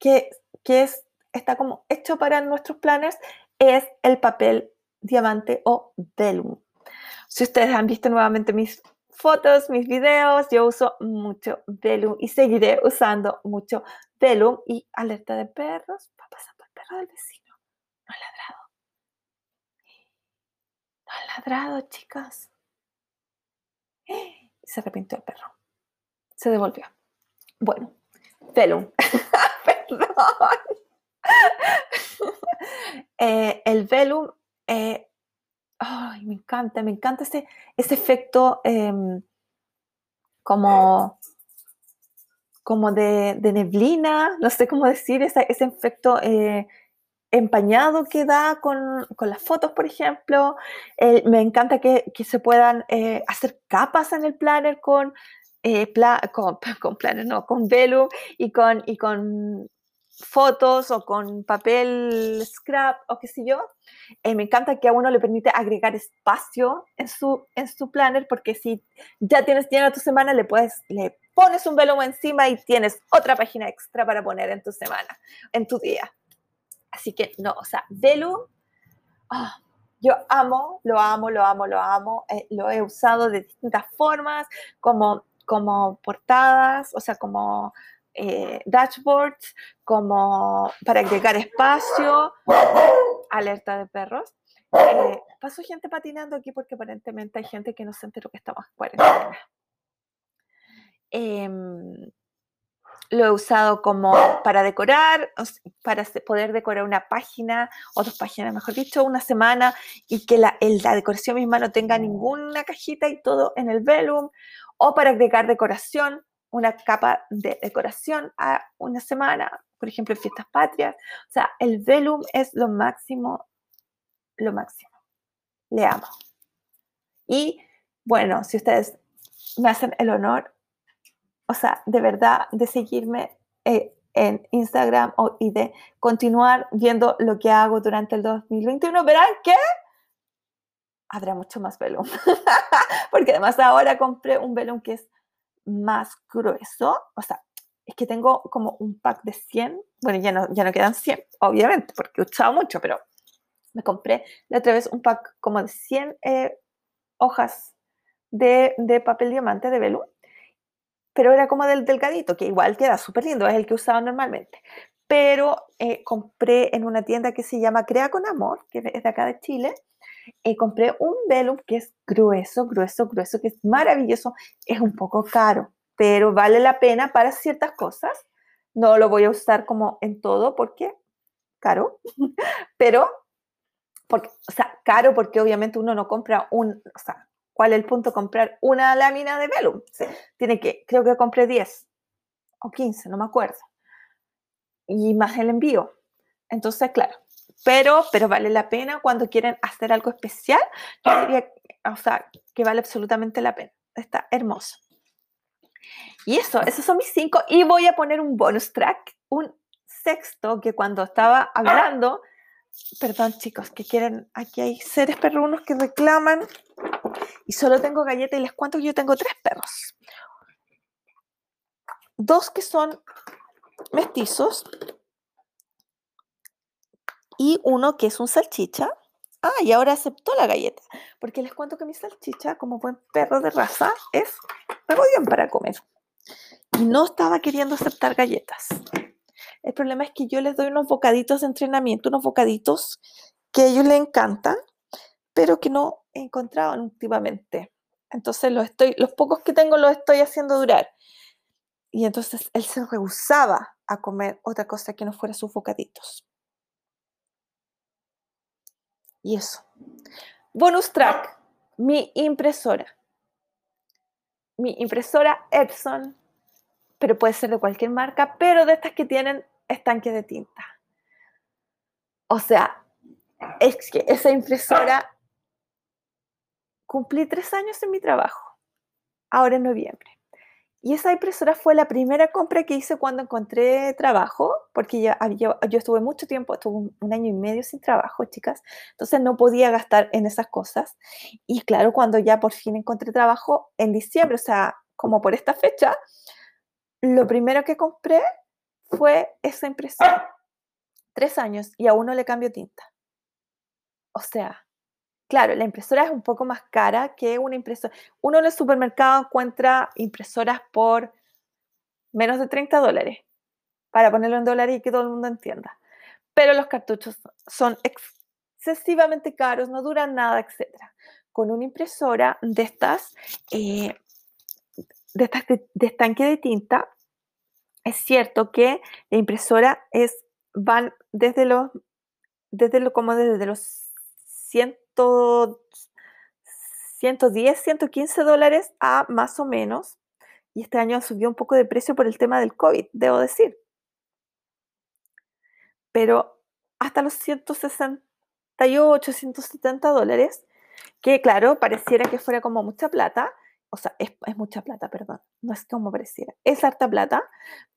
que, que es, está como hecho para nuestros planners, es el papel diamante o vellum. Si ustedes han visto nuevamente mis fotos, mis videos, yo uso mucho Velum y seguiré usando mucho Velum y alerta de perros. Perro del vecino. No ha ladrado. No ha ladrado, chicas. [GASPS] Se arrepintió el perro. Se devolvió. Bueno, Velum. [LAUGHS] Perdón. [LAUGHS] Eh, el Velum eh, ay, me encanta, me encanta ese, ese efecto em, como, como de, neblina, no sé cómo decir, ese, ese efecto eh, empañado que da con, las fotos, por ejemplo. me encanta que, se puedan eh, hacer capas en el planner con, eh, con, [LAUGHS] con, planner, no, con velo y con, fotos o con papel scrap o qué sé yo. Eh, me encanta que a uno le permite agregar espacio en su, en su planner porque si ya tienes llena tu semana, le, puedes, pones un velo encima y tienes otra página extra para poner en tu semana, en tu día. Así que no, o sea, velo, ah, yo amo, lo amo, lo amo, lo amo. Eh, lo he usado de distintas formas, como, como portadas, o sea, como eh, dashboards, como para agregar espacio, alerta de perros, Eh, pasó gente patinando aquí porque aparentemente hay gente que no se enteró que estamos en cuarentena. Em, lo he usado como para decorar, para poder decorar una página o dos páginas, mejor dicho, una semana y que la, la decoración misma no tenga ninguna cajita y todo en el vellum, o para agregar decoración, una capa de decoración a una semana, por ejemplo, en fiestas patrias. O sea, el vellum es lo máximo, lo máximo. Le amo. Y bueno, si ustedes me hacen el honor, o sea, de verdad, de seguirme eh, en Instagram y de continuar viendo lo que hago durante el 2021, verán que habrá mucho más velum. [LAUGHS] Porque además ahora compré un velum que es más grueso. O sea, es que tengo como un pack de 100. Bueno, ya no, ya no quedan 100, obviamente, porque he usado mucho, pero me compré la otra vez un pack como de 100 eh, hojas de, de, papel diamante de velum pero era como del delgadito, que igual queda súper lindo, es el que usaba normalmente. Pero eh, compré en una tienda que se llama Crea con Amor, que es de acá de Chile, eh, compré un velum que es grueso, grueso, grueso, que es maravilloso, es un poco caro, pero vale la pena para ciertas cosas. No lo voy a usar como en todo porque caro, [LAUGHS] pero, porque, o sea, caro porque obviamente uno no compra un, o sea, ¿Cuál es el punto? Comprar una lámina de velum. Tiene que, creo que compré 10 o 15, no me acuerdo. Y más el envío. Entonces, claro, pero, pero vale la pena cuando quieren hacer algo especial. Yo diría, o sea, que vale absolutamente la pena. Está hermoso. Y eso, esos son mis cinco. Y voy a poner un bonus track, un sexto que cuando estaba hablando, perdón chicos, que quieren, aquí hay seres perrunos que reclaman y solo tengo galletas y les cuento que yo tengo tres perros. Dos que son mestizos y uno que es un salchicha. Ah, y ahora aceptó la galleta, porque les cuento que mi salchicha, como buen perro de raza, es bien para comer. Y no estaba queriendo aceptar galletas. El problema es que yo les doy unos bocaditos de entrenamiento, unos bocaditos que a ellos les encantan, pero que no encontrado últimamente. Entonces los, estoy, los pocos que tengo los estoy haciendo durar. Y entonces él se rehusaba a comer otra cosa que no fuera sus bocaditos. Y eso. Bonus track, mi impresora. Mi impresora Epson, pero puede ser de cualquier marca, pero de estas que tienen estanque de tinta. O sea, es que esa impresora cumplí tres años en mi trabajo, ahora en noviembre. Y esa impresora fue la primera compra que hice cuando encontré trabajo, porque ya, yo, yo estuve mucho tiempo, estuve un, año y medio sin trabajo, chicas, entonces no podía gastar en esas cosas. Y claro, cuando ya por fin encontré trabajo en diciembre, o sea, como por esta fecha, lo primero que compré fue esa impresora. Tres años y aún no le cambio tinta. O sea, Claro, la impresora es un poco más cara que una impresora. Uno en el supermercado encuentra impresoras por menos de 30 dólares, para ponerlo en dólares y que todo el mundo entienda. Pero los cartuchos son excesivamente caros, no duran nada, etc. Con una impresora de estas, eh, de, estas de, estanque de tinta, es cierto que la impresora es, van desde los, desde lo, como desde los 100 110, 115 dólares a más o menos. Y este año subió un poco de precio por el tema del COVID, debo decir. Pero hasta los 168, 170 dólares, que claro, pareciera que fuera como mucha plata, o sea, es, es, mucha plata, perdón, no es como pareciera, es harta plata,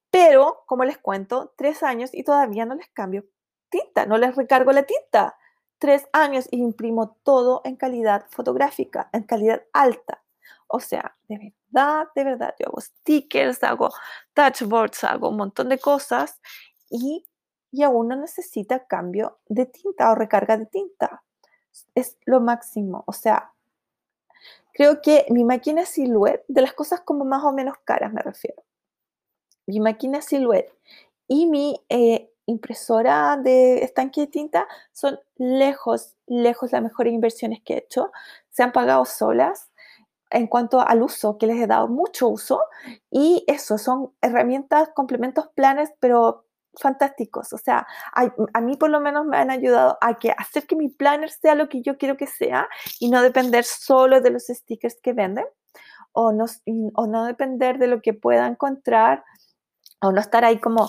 pero como les cuento, tres años y todavía no les cambio tinta, no les recargo la tinta tres años y imprimo todo en calidad fotográfica, en calidad alta. O sea, de verdad, de verdad, yo hago stickers, hago touchboards, hago un montón de cosas y, y aún no necesita cambio de tinta o recarga de tinta. Es lo máximo. O sea, creo que mi máquina Silhouette, de las cosas como más o menos caras me refiero, mi máquina Silhouette y mi eh, impresora de estanque de tinta son lejos, lejos las mejores inversiones que he hecho. Se han pagado solas en cuanto al uso, que les he dado mucho uso. Y eso, son herramientas, complementos, planes, pero fantásticos. O sea, a, mí por lo menos me han ayudado a que hacer que mi planner sea lo que yo quiero que sea y no depender solo de los stickers que venden o no, o no depender de lo que pueda encontrar o no estar ahí como,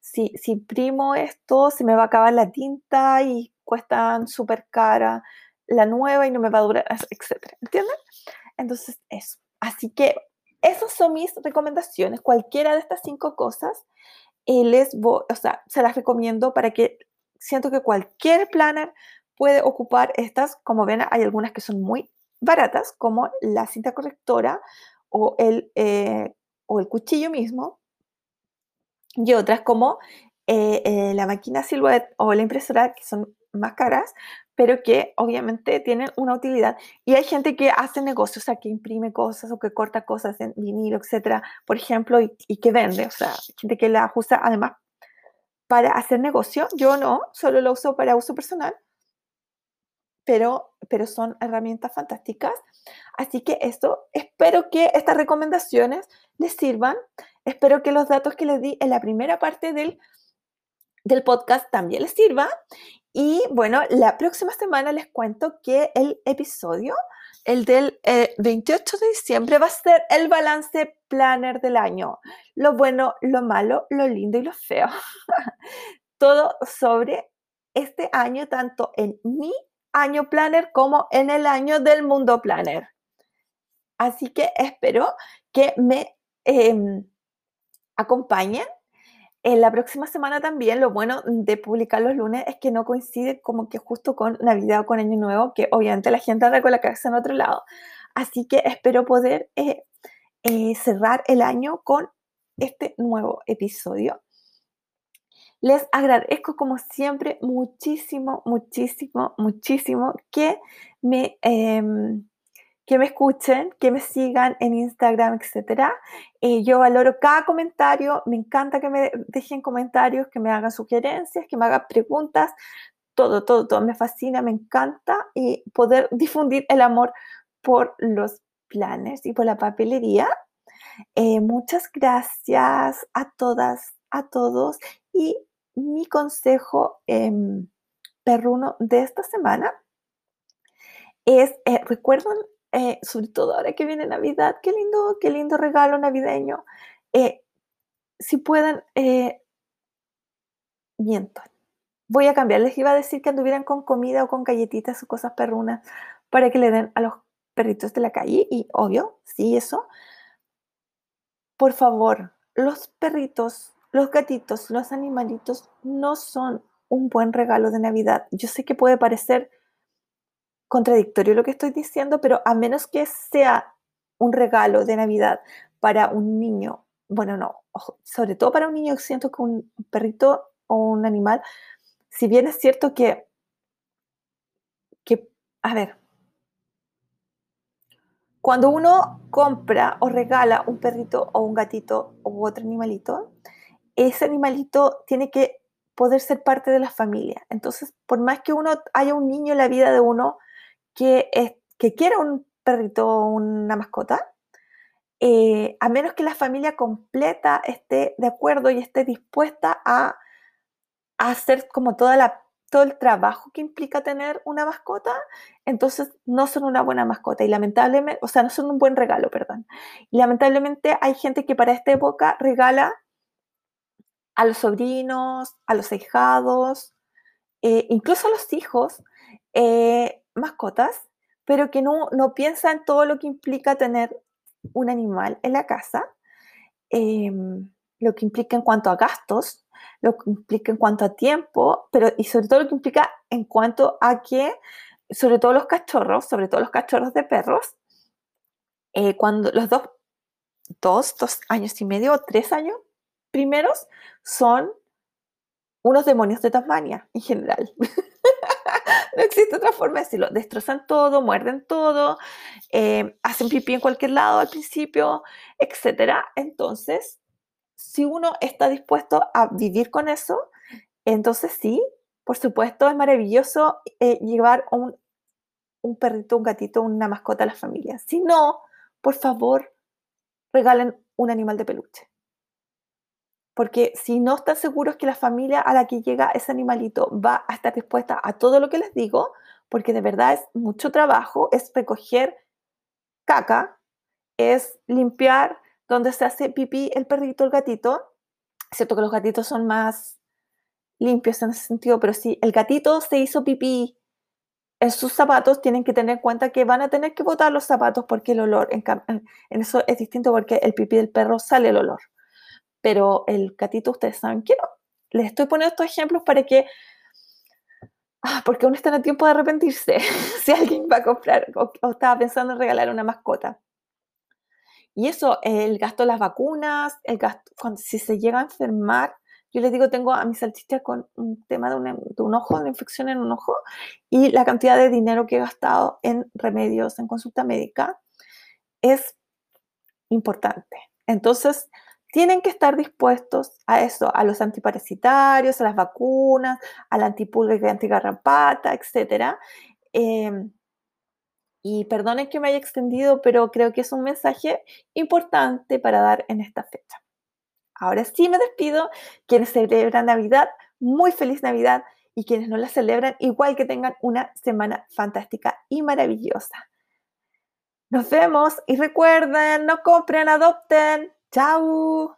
si, si imprimo esto, se me va a acabar la tinta y cuestan súper cara la nueva y no me va a durar, etcétera, ¿entienden? Entonces, eso. Así que esas son mis recomendaciones. Cualquiera de estas cinco cosas, eh, les voy, o sea, se las recomiendo para que siento que cualquier planner puede ocupar estas. Como ven, hay algunas que son muy baratas, como la cinta correctora o el, eh, o el cuchillo mismo, y otras como eh, la máquina Silhouette o la impresora, que son más caras, pero que obviamente tienen una utilidad. Y hay gente que hace negocios, o sea, que imprime cosas o que corta cosas en vinilo, etcétera, por ejemplo, y, que vende, o sea, gente que la usa además para hacer negocio. Yo no, solo lo uso para uso personal, pero, pero son herramientas fantásticas. Así que esto, espero que estas recomendaciones les sirvan. Espero que los datos que les di en la primera parte del, del podcast también les sirvan. Y bueno, la próxima semana les cuento que el episodio, el del 28 eh, de diciembre, va a ser el balance planner del año. Lo bueno, lo malo, lo lindo y lo feo. [LAUGHS] Todo sobre este año, tanto en mi año planner como en el año del mundo planner. Así que espero que me em, acompañen en la próxima semana también, lo bueno de publicar los lunes es que no coincide como que justo con Navidad o con Año Nuevo, que obviamente la gente anda con la cabeza en otro lado. Así que espero poder eh, eh, cerrar el año con este nuevo episodio. Les agradezco como siempre muchísimo, muchísimo, muchísimo que me... Em, que me escuchen, que me sigan en Instagram, etc. Eh, yo valoro cada comentario, me encanta que me dejen comentarios, que me hagan sugerencias, que me hagan preguntas, todo, todo, todo me fascina, me encanta y poder difundir el amor por los planes y por la papelería. Eh, muchas gracias a todas, a todos y mi consejo em, perruno de esta semana es, eh, recuerden eh, sobre todo ahora que viene Navidad, qué lindo, qué lindo regalo navideño. Eh, si pueden, eh, miento. Voy a cambiar. Les iba a decir que anduvieran con comida o con galletitas o cosas perrunas para que le den a los perritos de la calle. Y obvio, sí, eso. Por favor, los perritos, los gatitos, los animalitos no son un buen regalo de Navidad. Yo sé que puede parecer contradictorio lo que estoy diciendo, pero a menos que sea un regalo de Navidad para un niño, bueno, no, sobre todo para un niño, siento que un perrito o un animal, si bien es cierto que, que a ver, cuando uno compra o regala un perrito o un gatito u otro animalito, ese animalito tiene que poder ser parte de la familia. Entonces, por más que uno haya un niño en la vida de uno, que, es, que quiera un perrito o una mascota, eh, a menos que la familia completa esté de acuerdo y esté dispuesta a, hacer como toda todo el trabajo que implica tener una mascota, entonces no son una buena mascota y lamentablemente, o sea, no son un buen regalo, perdón. Lamentablemente hay gente que para esta época regala a los sobrinos, a los hijados, eh, incluso a los hijos, eh, mascotas, pero que no, no piensa en todo lo que implica tener un animal en la casa, em, lo que implica en cuanto a gastos, lo que implica en cuanto a tiempo, pero y sobre todo lo que implica en cuanto a que, sobre todo los cachorros, sobre todo los cachorros de perros, eh, cuando los dos, dos, dos años y medio o tres años primeros son unos demonios de Tasmania en general. [LAUGHS] [LAUGHS] no existe otra forma de decirlo. Destrozan todo, muerden todo, eh, hacen pipí en cualquier lado al principio, etc. Entonces, si uno está dispuesto a vivir con eso, entonces sí, por supuesto, es maravilloso eh, llevar un, un perrito, un gatito, una mascota a la familia. Si no, por favor, regalen un animal de peluche. Porque si no están seguros que la familia a la que llega ese animalito va a estar dispuesta a todo lo que les digo, porque de verdad es mucho trabajo, es recoger caca, es limpiar donde se hace pipí el perrito, el gatito. Cierto que los gatitos son más limpios en ese sentido, pero si el gatito se hizo pipí en sus zapatos, tienen que tener en cuenta que van a tener que botar los zapatos porque el olor, en, eso es distinto porque el pipí del perro sale el olor. Pero el gatito, ustedes saben que no. Les estoy poniendo estos ejemplos para que Ah, porque aún están a tiempo de arrepentirse [LAUGHS] si alguien va a comprar o, estaba pensando en regalar una mascota. Y eso, el gasto de las vacunas, el gasto, cuando, si se llega a enfermar, yo les digo, tengo a mi salchicha con un tema de, un ojo, de una infección en un ojo, y la cantidad de dinero que he gastado en remedios, en consulta médica, es importante. Entonces, tienen que estar dispuestos a eso, a los antiparasitarios, a las vacunas, al antipulga y antigarrapata, etc. Em, y perdonen que me haya extendido, pero creo que es un mensaje importante para dar en esta fecha. Ahora sí me despido. Quienes celebran Navidad, muy feliz Navidad. Y quienes no la celebran, igual que tengan una semana fantástica y maravillosa. Nos vemos y recuerden, no compren, adopten. Ciao.